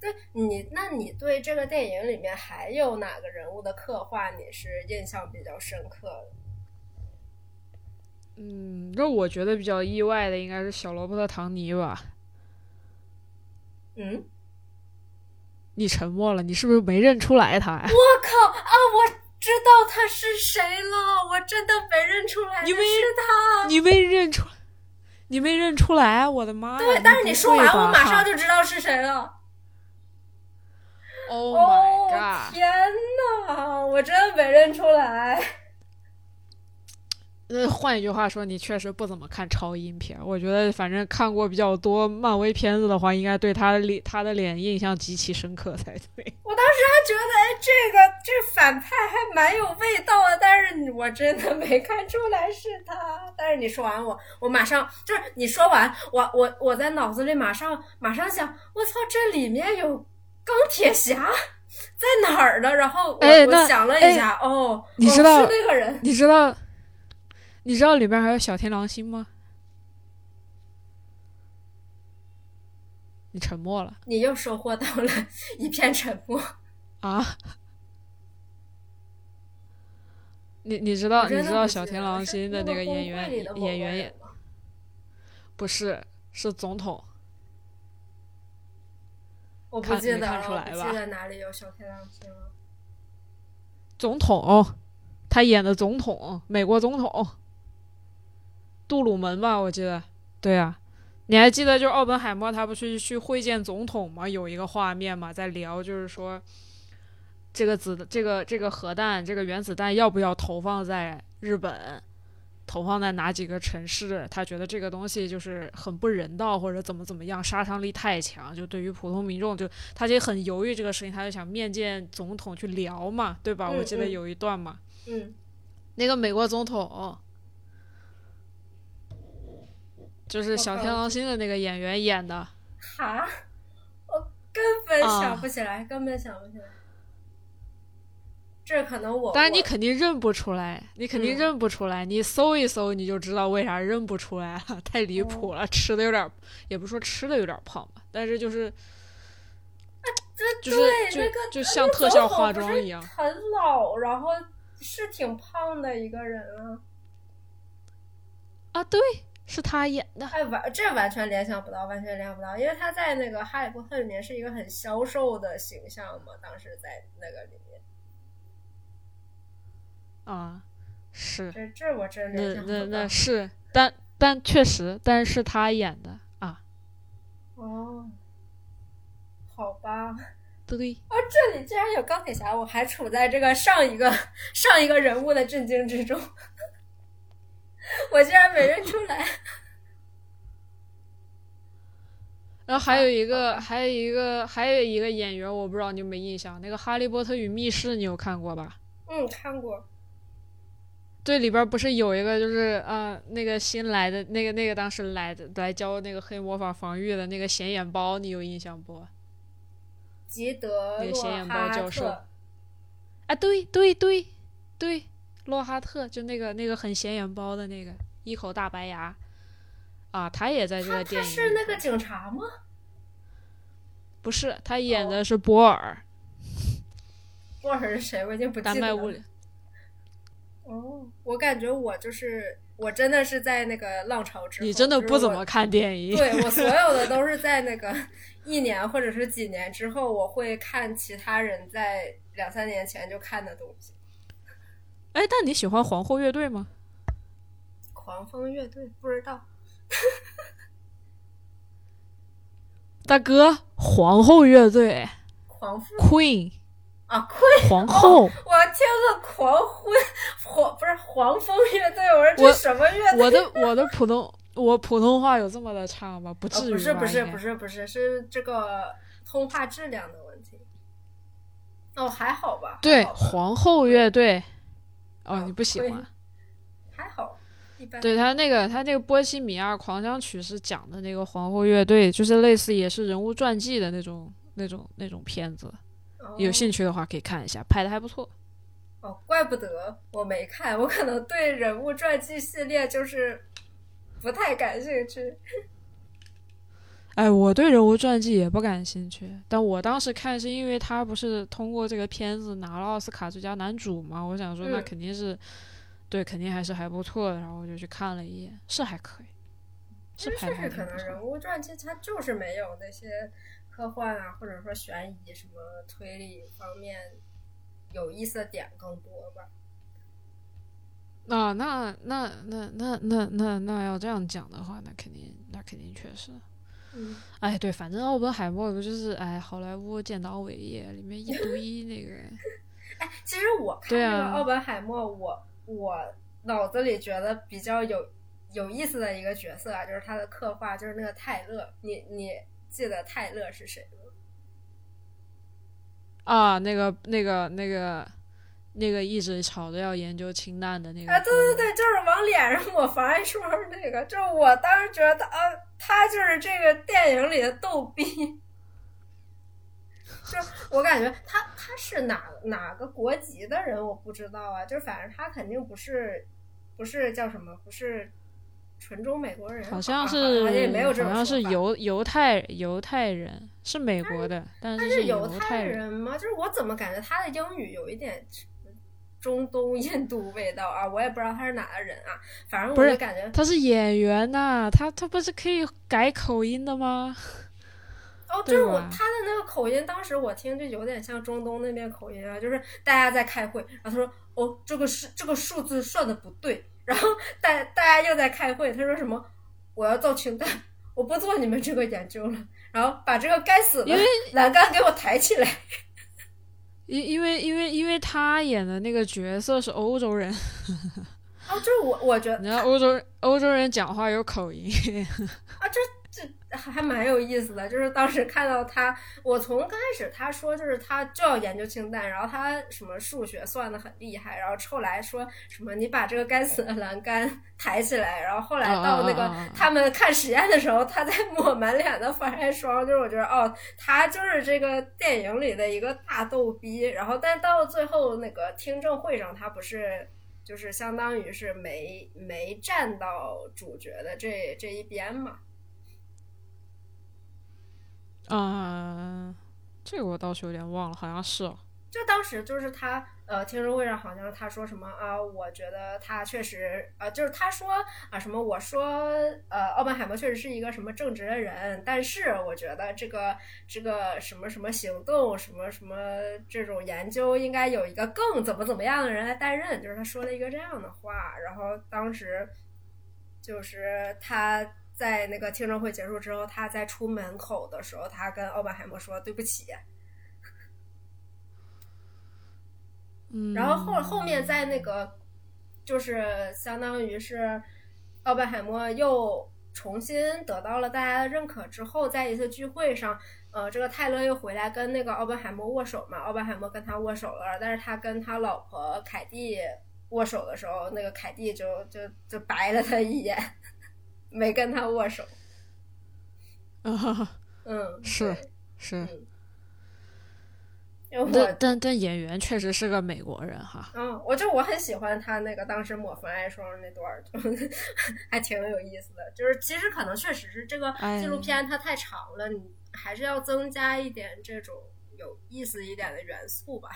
对你，那你对这个电影里面还有哪个人物的刻画你是印象比较深刻的？嗯，让我觉得比较意外的应该是小萝卜的·唐尼吧。嗯，你沉默了，你是不是没认出来他呀？我靠啊！我知道他是谁了，我真的没认出来，你没是他。你没认出，你没认出来？我的妈呀！对，但是你说完，我马上就知道是谁了。Oh 哦 my god！天哪，我真的没认出来。呃，换一句话说，你确实不怎么看超英片。我觉得，反正看过比较多漫威片子的话，应该对他的脸、他的脸印象极其深刻才对。我当时还觉得，哎，这个这反派还蛮有味道的，但是我真的没看出来是他。但是你说完我，我马上就是你说完，我我我在脑子里马上马上想，我操，这里面有钢铁侠在哪儿呢？然后我、哎我想了一下，哦，哦你知道是那个人，你知道，你知道里边还有小天狼星吗？你沉默了你又收获到了一片沉默。啊？你你知道你知道小天狼星的那个演员演员也个人吗不是是总统，我不记得了，看出来吧记得哪里有小天狼星了。总统，他演的总统，美国总统，杜鲁门吧，我记得。对啊，你还记得就是奥本海默他不是去会见总统吗？有一个画面嘛，在聊就是说，这个子这个这个核弹这个原子弹要不要投放在日本？投放在哪几个城市？他觉得这个东西就是很不人道，或者怎么怎么样，杀伤力太强。就对于普通民众，就他就很犹豫这个事情，他就想面见总统去聊嘛，对吧？我记得有一段嘛，嗯，那个美国总统就是小天狼星的那个演员演的。哈，我根本啊想不起来，根本想不起来。这可能我，但是你肯定认不出来，你肯定嗯认不出来。你搜一搜，你就知道为啥认不出来了，太离谱了，吃的有点儿，也不是说吃的有点儿胖吧，但是就是这就是就那个就像特效化妆一样很老，然后是挺胖的一个人啊。啊，对，是他演的。哎，完这完全联想不到，完全联想不到，因为他在那个《哈利波特》里面是一个很消瘦的形象嘛，当时在那个里面，啊，是，这这我真那联想不到。那那是，但但确实，但是他演的啊，哦，好吧，对，哦，这里竟然有钢铁侠，我还处在这个上一个上一个人物的震惊之中，我竟然没认出来。然后还有一个，还有一个，还有一个演员，我不知道你有没有印象，那个《哈利波特与密室》，你有看过吧？嗯，看过。对，里边不是有一个就是啊、呃那个新来的那个那个当时来的来教那个黑魔法防御的那个显眼包，你有印象不？吉德洛那个显眼包哈教授特，啊，对对对对，洛哈特就那个那个很显眼包的那个一口大白牙，啊，他也在这他他个电影里头是那个警察吗？不是他演哦的是波尔，波尔是谁？我已经不记得了。丹麦物理。哦，我感觉我就是我真的是在那个浪潮之后，你真的不怎么看电影？对我所有的 都是在那个一年或者是几年之后，我会看其他人在两三年前就看的东西。哎，但你喜欢皇后乐队吗？狂风乐队不知道，大哥，皇后乐队，Queen，啊，，Queen 皇后。我听个狂昏黄不是黄蜂乐队，我说这什么乐队？我的我的普通我普通话有这么的差吗？不哦至于吧？不是不是不是不是是这个通话质量的问题。哦，还好吧，对皇后乐队。哦，啊你不喜欢？还好，一般。对他那个他那个《波西米亚狂想曲》是讲的那个皇后乐队，就是类似也是人物传记的那种那种那种片子。哦有兴趣的话可以看一下，拍的还不错。哦，怪不得我没看，我可能对人物传记系列就是不太感兴趣。哎，我对人物传记也不感兴趣，但我当时看是因为他不是通过这个片子拿了奥斯卡最佳男主嘛，我想说那嗯肯定是，对，肯定还是还不错的，然后我就去看了一眼，是还可以，是就拍的是可能人物传记它就是没有那些科幻啊，或者说悬疑什么推理方面有意思的点更多吧。啊，那那那那那那那要这样讲的话，那肯定那肯定确实，嗯，哎，对，反正奥本海默不就是哎好莱坞建党伟业里面一堆那个人，哎，其实我看对啊这个奥本海默，我我脑子里觉得比较有有意思的一个角色啊，就是他的刻画，就是那个泰勒。你你记得泰勒是谁吗？啊，那个那个那个那个一直吵着要研究氢弹的那个啊，对对对，就是往脸上抹防癌霜那个，就是我当时觉得啊，他就是这个电影里的逗逼。就我感觉他他是哪哪个国籍的人我不知道啊，就反正他肯定不是不是叫什么不是纯中美国人，好像啊是好像也没有这好种说法像是犹犹太犹太人，是美国的，但他是犹太人吗？就是我怎么感觉他的英语有一点中东印度味道 啊？我也不知道他是哪的人啊，反正我就感觉他是演员呐、他他不是可以改口音的吗？哦，就是我他的那个口音，当时我听就有点像中东那边口音啊，就是大家在开会，然后他说哦，这个是这个数字算的不对，然后大大家又在开会，他说什么我要造氢弹，我不做你们这个研究了，然后把这个该死的因为栏杆给我抬起来。因因为因为因为他演的那个角色是欧洲人，哦，就是我我觉得你欧洲欧洲人讲话有口音，啊，还还蛮有意思的，就是当时看到他，我从刚开始他说就是他就要研究氢弹，然后他什么数学算的很厉害，然后后来说什么你把这个该死的栏杆 抬起来，然后后来到那个他们看实验的时候，他在抹满脸的防晒霜，就是我觉得哦，他就是这个电影里的一个大逗逼，然后但到最后那个听证会上，他不是就是相当于是没没站到主角的这这一边嘛。啊，这个我倒是有点忘了，好像是哦。就当时就是他，呃，听证会上好像他说什么啊？我觉得他确实，呃，就是他说啊什么？我说，呃，奥本海默确实是一个什么正直的人，但是我觉得这个这个什么什么行动，什么什么这种研究应该有一个更怎么怎么样的人来担任，就是他说了一个这样的话。然后当时就是他。在那个听证会结束之后，他在出门口的时候，他跟奥本海默说对不起。嗯，然后后后面在那个，就是相当于是奥本海默又重新得到了大家的认可之后，在一次聚会上，呃，这个泰勒又回来跟那个奥本海默握手嘛，奥本海默跟他握手了，但是他跟他老婆凯蒂握手的时候，那个凯蒂就就就白了他一眼。没跟他握手，啊，嗯，是是，但但但演员确实是个美国人哈，嗯，我就我很喜欢他那个当时抹防晒霜那段，还挺有意思的。就是其实可能确实是这个纪录片它太长了，你还是要增加一点这种有意思一点的元素吧。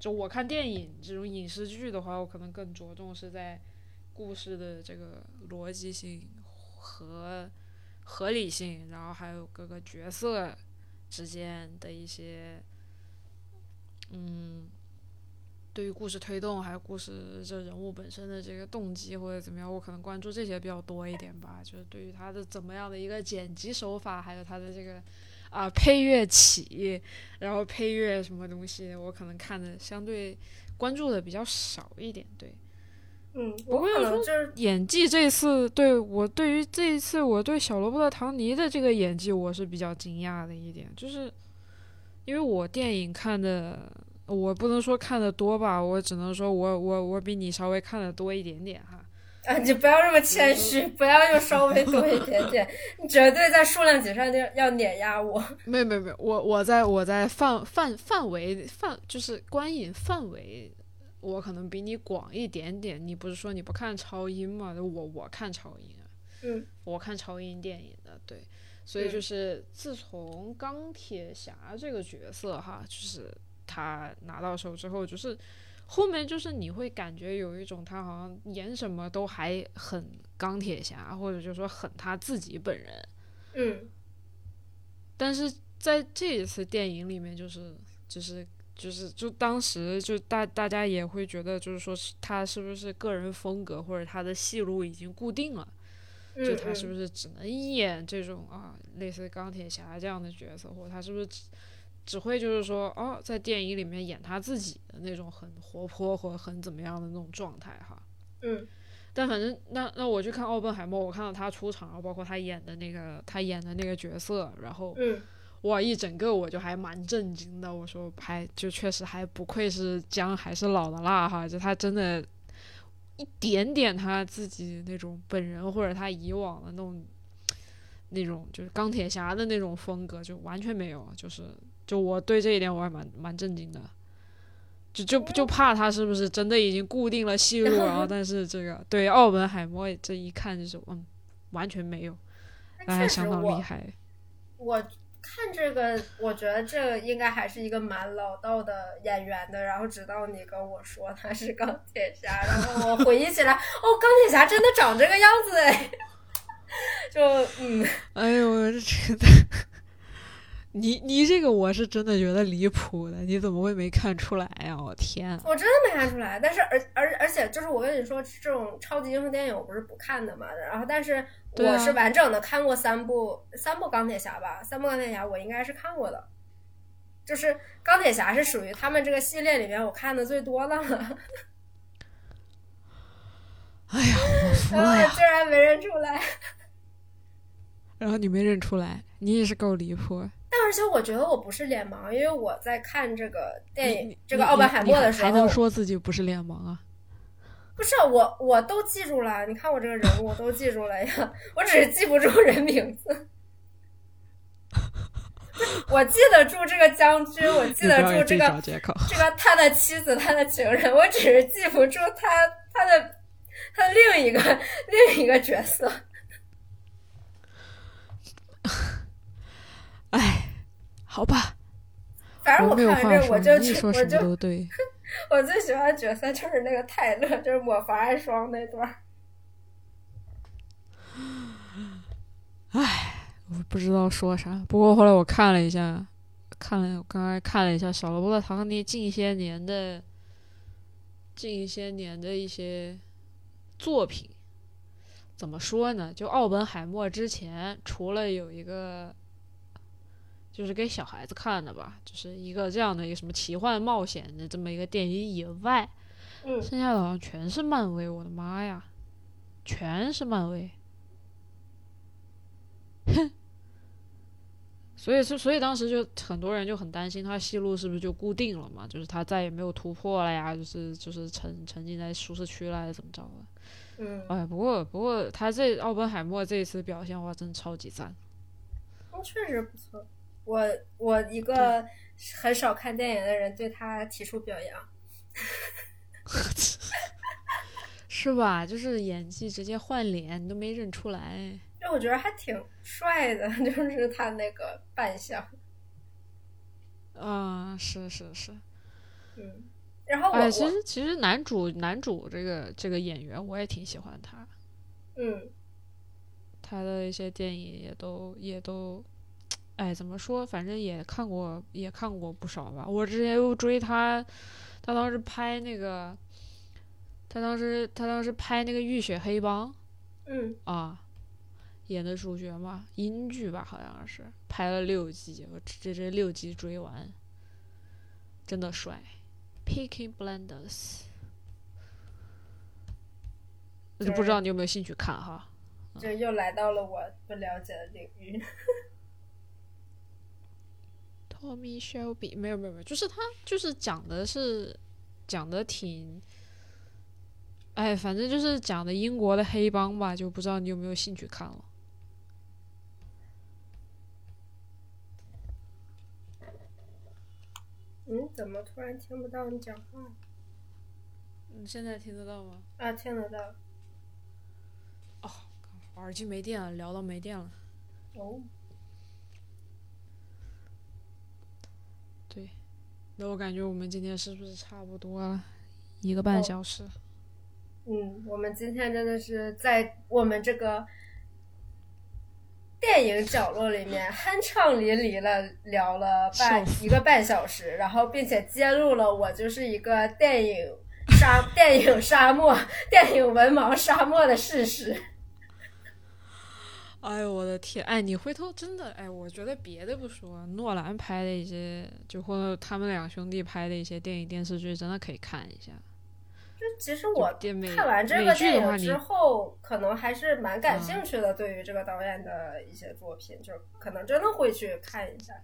就我看电影这种影视剧的话，我可能更着重是在。故事的这个逻辑性和合理性，然后还有各个角色之间的一些，嗯，对于故事推动，还有故事这人物本身的这个动机或者怎么样，我可能关注这些比较多一点吧。就是对于他的怎么样的一个剪辑手法，还有他的这个啊配乐起，然后配乐什么东西，我可能看的相对关注的比较少一点，对。嗯，我可能就是演技这次对我对于这一次我对小罗伯特·唐尼的这个演技我是比较惊讶的一点，就是因为我电影看的我不能说看的多吧，我只能说我我我比你稍微看的多一点点哈。啊，你不要这么谦虚，不要用稍微多一点点，你绝对在数量级上要要碾压我。没有没有没有，我我在我在范范范围范就是观影范围。我可能比你广一点点，你不是说你不看超英吗？我我看超英啊，嗯，我看超英电影的，对，所以就是自从钢铁侠这个角色哈，就是他拿到手之后，就是后面就是你会感觉有一种他好像演什么都还很钢铁侠，或者就说很他自己本人，嗯，但是在这一次电影里面，就是就是。就是就当时就大大家也会觉得，就是说他是不是个人风格或者他的戏路已经固定了，就他是不是只能演这种啊类似钢铁侠这样的角色，或者他是不是只只会就是说哦在电影里面演他自己的那种很活泼或者很怎么样的那种状态哈。嗯，但反正那那我去看奥本海默，我看到他出场，包括他演的那个他演的那个角色，然后嗯。哇！一整个我就还蛮震惊的。我说，还就确实还不愧是姜还是老的辣哈，就他真的，一点点他自己那种本人或者他以往的那种，那种就是钢铁侠的那种风格就完全没有。就是就我对这一点我还蛮蛮震惊的，就就就怕他是不是真的已经固定了戏路，然后 但是这个对澳门海默这一看就是嗯完全没有，那还相当厉害。我。看这个，我觉得这应该还是一个蛮老道的演员的。然后直到你跟我说他是钢铁侠，然后我回忆起来，哦，钢铁侠真的长这个样子哎，就嗯，哎呦，我觉得你你这个我是真的觉得离谱的，你怎么会没看出来呀？我天，我真的没看出来。但是而而而且就是我跟你说，这种超级英雄电影我不是不看的嘛，然后但是。我是完整的看过三部三部钢铁侠吧，三部钢铁侠我应该是看过的，就是钢铁侠是属于他们这个系列里面我看的最多的了。哎呀，我 服了呀！居然没认出来。然后你没认出来，你也是够离谱。但而且我觉得我不是脸盲，因为我在看这个电影这个奥本海默的时候，还能说自己不是脸盲啊？不是我，我都记住了。你看我这个人物，我都记住了呀。我只是记不住人名字。我记得住这个将军，我记得住这个这个他的妻子，他的情人。我只是记不住他他的他的另一个另一个角色。哎，好吧。反正我看完这，我就我就都对。我最喜欢的角色就是那个泰勒，就是抹防晒霜那段。唉，我不知道说啥。不过后来我看了一下，看了我刚才看了一下小罗伯特·唐尼近些年的近些年的一些作品，怎么说呢？就奥本海默之前，除了有一个。就是给小孩子看的吧，就是一个这样的一个什么奇幻冒险的这么一个电影以外，嗯，剩下的好像全是漫威，我的妈呀，全是漫威，哼，所以是，所以当时就很多人就很担心他戏路是不是就固定了嘛，就是他再也没有突破了呀，就是就是沉沉浸在舒适区了，还是怎么着的？嗯，哎，不过不过他这奥本海默这一次表现哇，真的超级赞，嗯，确实不错。我我一个很少看电影的人，对他提出表扬 是吧？就是演技直接换脸，你都没认出来。就我觉得还挺帅的，就是他那个扮相。啊，是是是，嗯。然后哎，其实其实男主男主这个这个演员我也挺喜欢他，嗯，他的一些电影也都也都。哎，怎么说？反正也看过，也看过不少吧。我之前又追他，他当时拍那个，他当时他当时拍那个《浴血黑帮》，嗯啊，演的主角嘛，英剧吧，好像是拍了六集，我这这六集追完，真的帅，Picking Blenders，就不知道你有没有兴趣看哈？就又来到了我不了解的领域。Tommy Shelby 没有没有没有，就是他就是讲的是讲的挺，哎，反正就是讲的英国的黑帮吧，就不知道你有没有兴趣看了。嗯，怎么突然听不到你讲话？你现在听得到吗？啊，听得到。哦，耳机没电了，聊到没电了。哦。对，那我感觉我们今天是不是差不多了一个半小时？嗯，我们今天真的是在我们这个电影角落里面 酣畅淋漓了聊了半一个半小时，然后并且揭露了我就是一个电影沙 电影沙漠电影文盲沙漠的事实。哎呦我的天！哎，你回头真的哎，我觉得别的不说，诺兰拍的一些，就或者他们两兄弟拍的一些电影电视剧，真的可以看一下。就其实我看完这个电影之后，可能还是蛮感兴趣的。对于这个导演的一些作品，就可能真的会去看一下。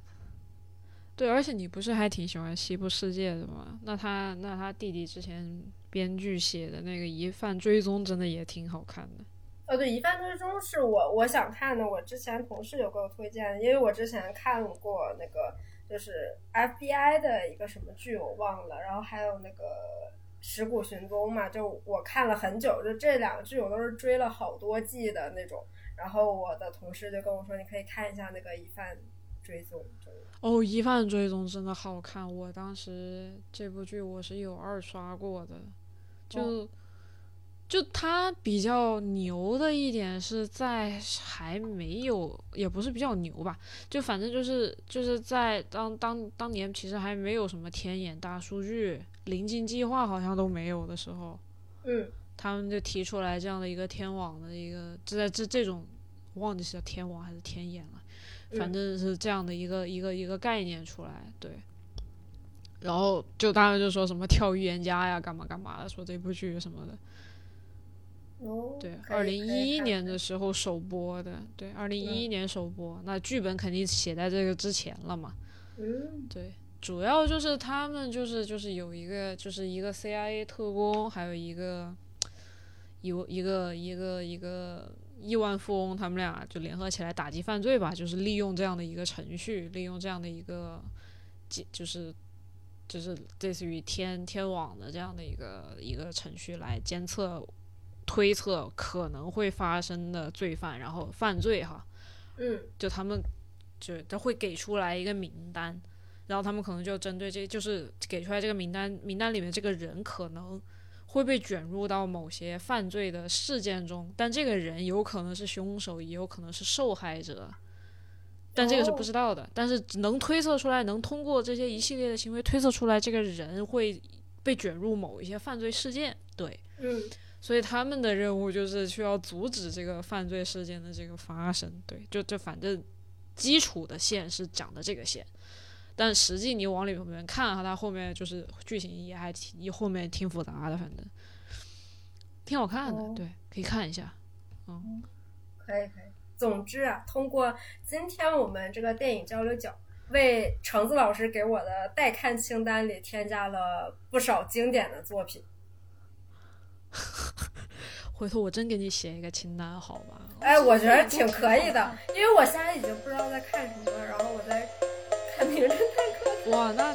对，而且你不是还挺喜欢《西部世界》的吗？那他那他弟弟之前编剧写的那个《疑犯追踪》，真的也挺好看的。呃，对，《疑犯追踪》是我我想看的，我之前同事有给我推荐，因为我之前看过那个就是 FBI 的一个什么剧，我忘了，然后还有那个《尸骨寻踪》嘛，就我看了很久，就这两个剧我都是追了好多季的那种，然后我的同事就跟我说，你可以看一下那个《疑犯追踪》。哦，《疑犯追踪》真的好看，我当时这部剧我是有二刷过的，就。就他比较牛的一点是在还没有，也不是比较牛吧，就反正就是就是在当当当年其实还没有什么天眼大数据、临近计划好像都没有的时候，嗯，他们就提出来这样的一个天网的一个，就在这这种忘记是叫天网还是天眼了，反正是这样的一个一个一个概念出来，对，然后就他们就说什么跳预言家呀，干嘛干嘛的，说这部剧什么的。哦，对，二零一一年，的时候首播的，对，二零一一年首播，那剧本肯定写在这个之前了嘛。嗯对，主要就是他们就是就是有一个就是一个 CIA 特工，还有一个有一个一个一个亿万富翁，他们俩就联合起来打击犯罪吧，就是利用这样的一个程序，利用这样的一个机就是。就是类似于天天网的这样的一个一个程序来监测、推测可能会发生的罪犯，然后犯罪哈，嗯就他们就他会给出来一个名单，然后他们可能就针对这就是给出来这个名单，名单里面这个人可能会被卷入到某些犯罪的事件中，但这个人有可能是凶手，也有可能是受害者。但这个是不知道的，但是能推测出来，能通过这些一系列的行为推测出来，这个人会被卷入某一些犯罪事件。对，嗯所以他们的任务就是需要阻止这个犯罪事件的这个发生。对，就就反正基础的线是讲的这个线，但实际你往里面看哈，它后面就是剧情也还挺后面挺复杂的，反正挺好看的。哦对，可以看一下。嗯可以可以。总之啊，通过今天我们这个电影交流角，为橙子老师给我的待看清单里添加了不少经典的作品。回头我真给你写一个清单，好吧？哎，我觉得挺可以的，因为我现在已经不知道在看什么了，然后我在看《名侦探柯南》。哇，那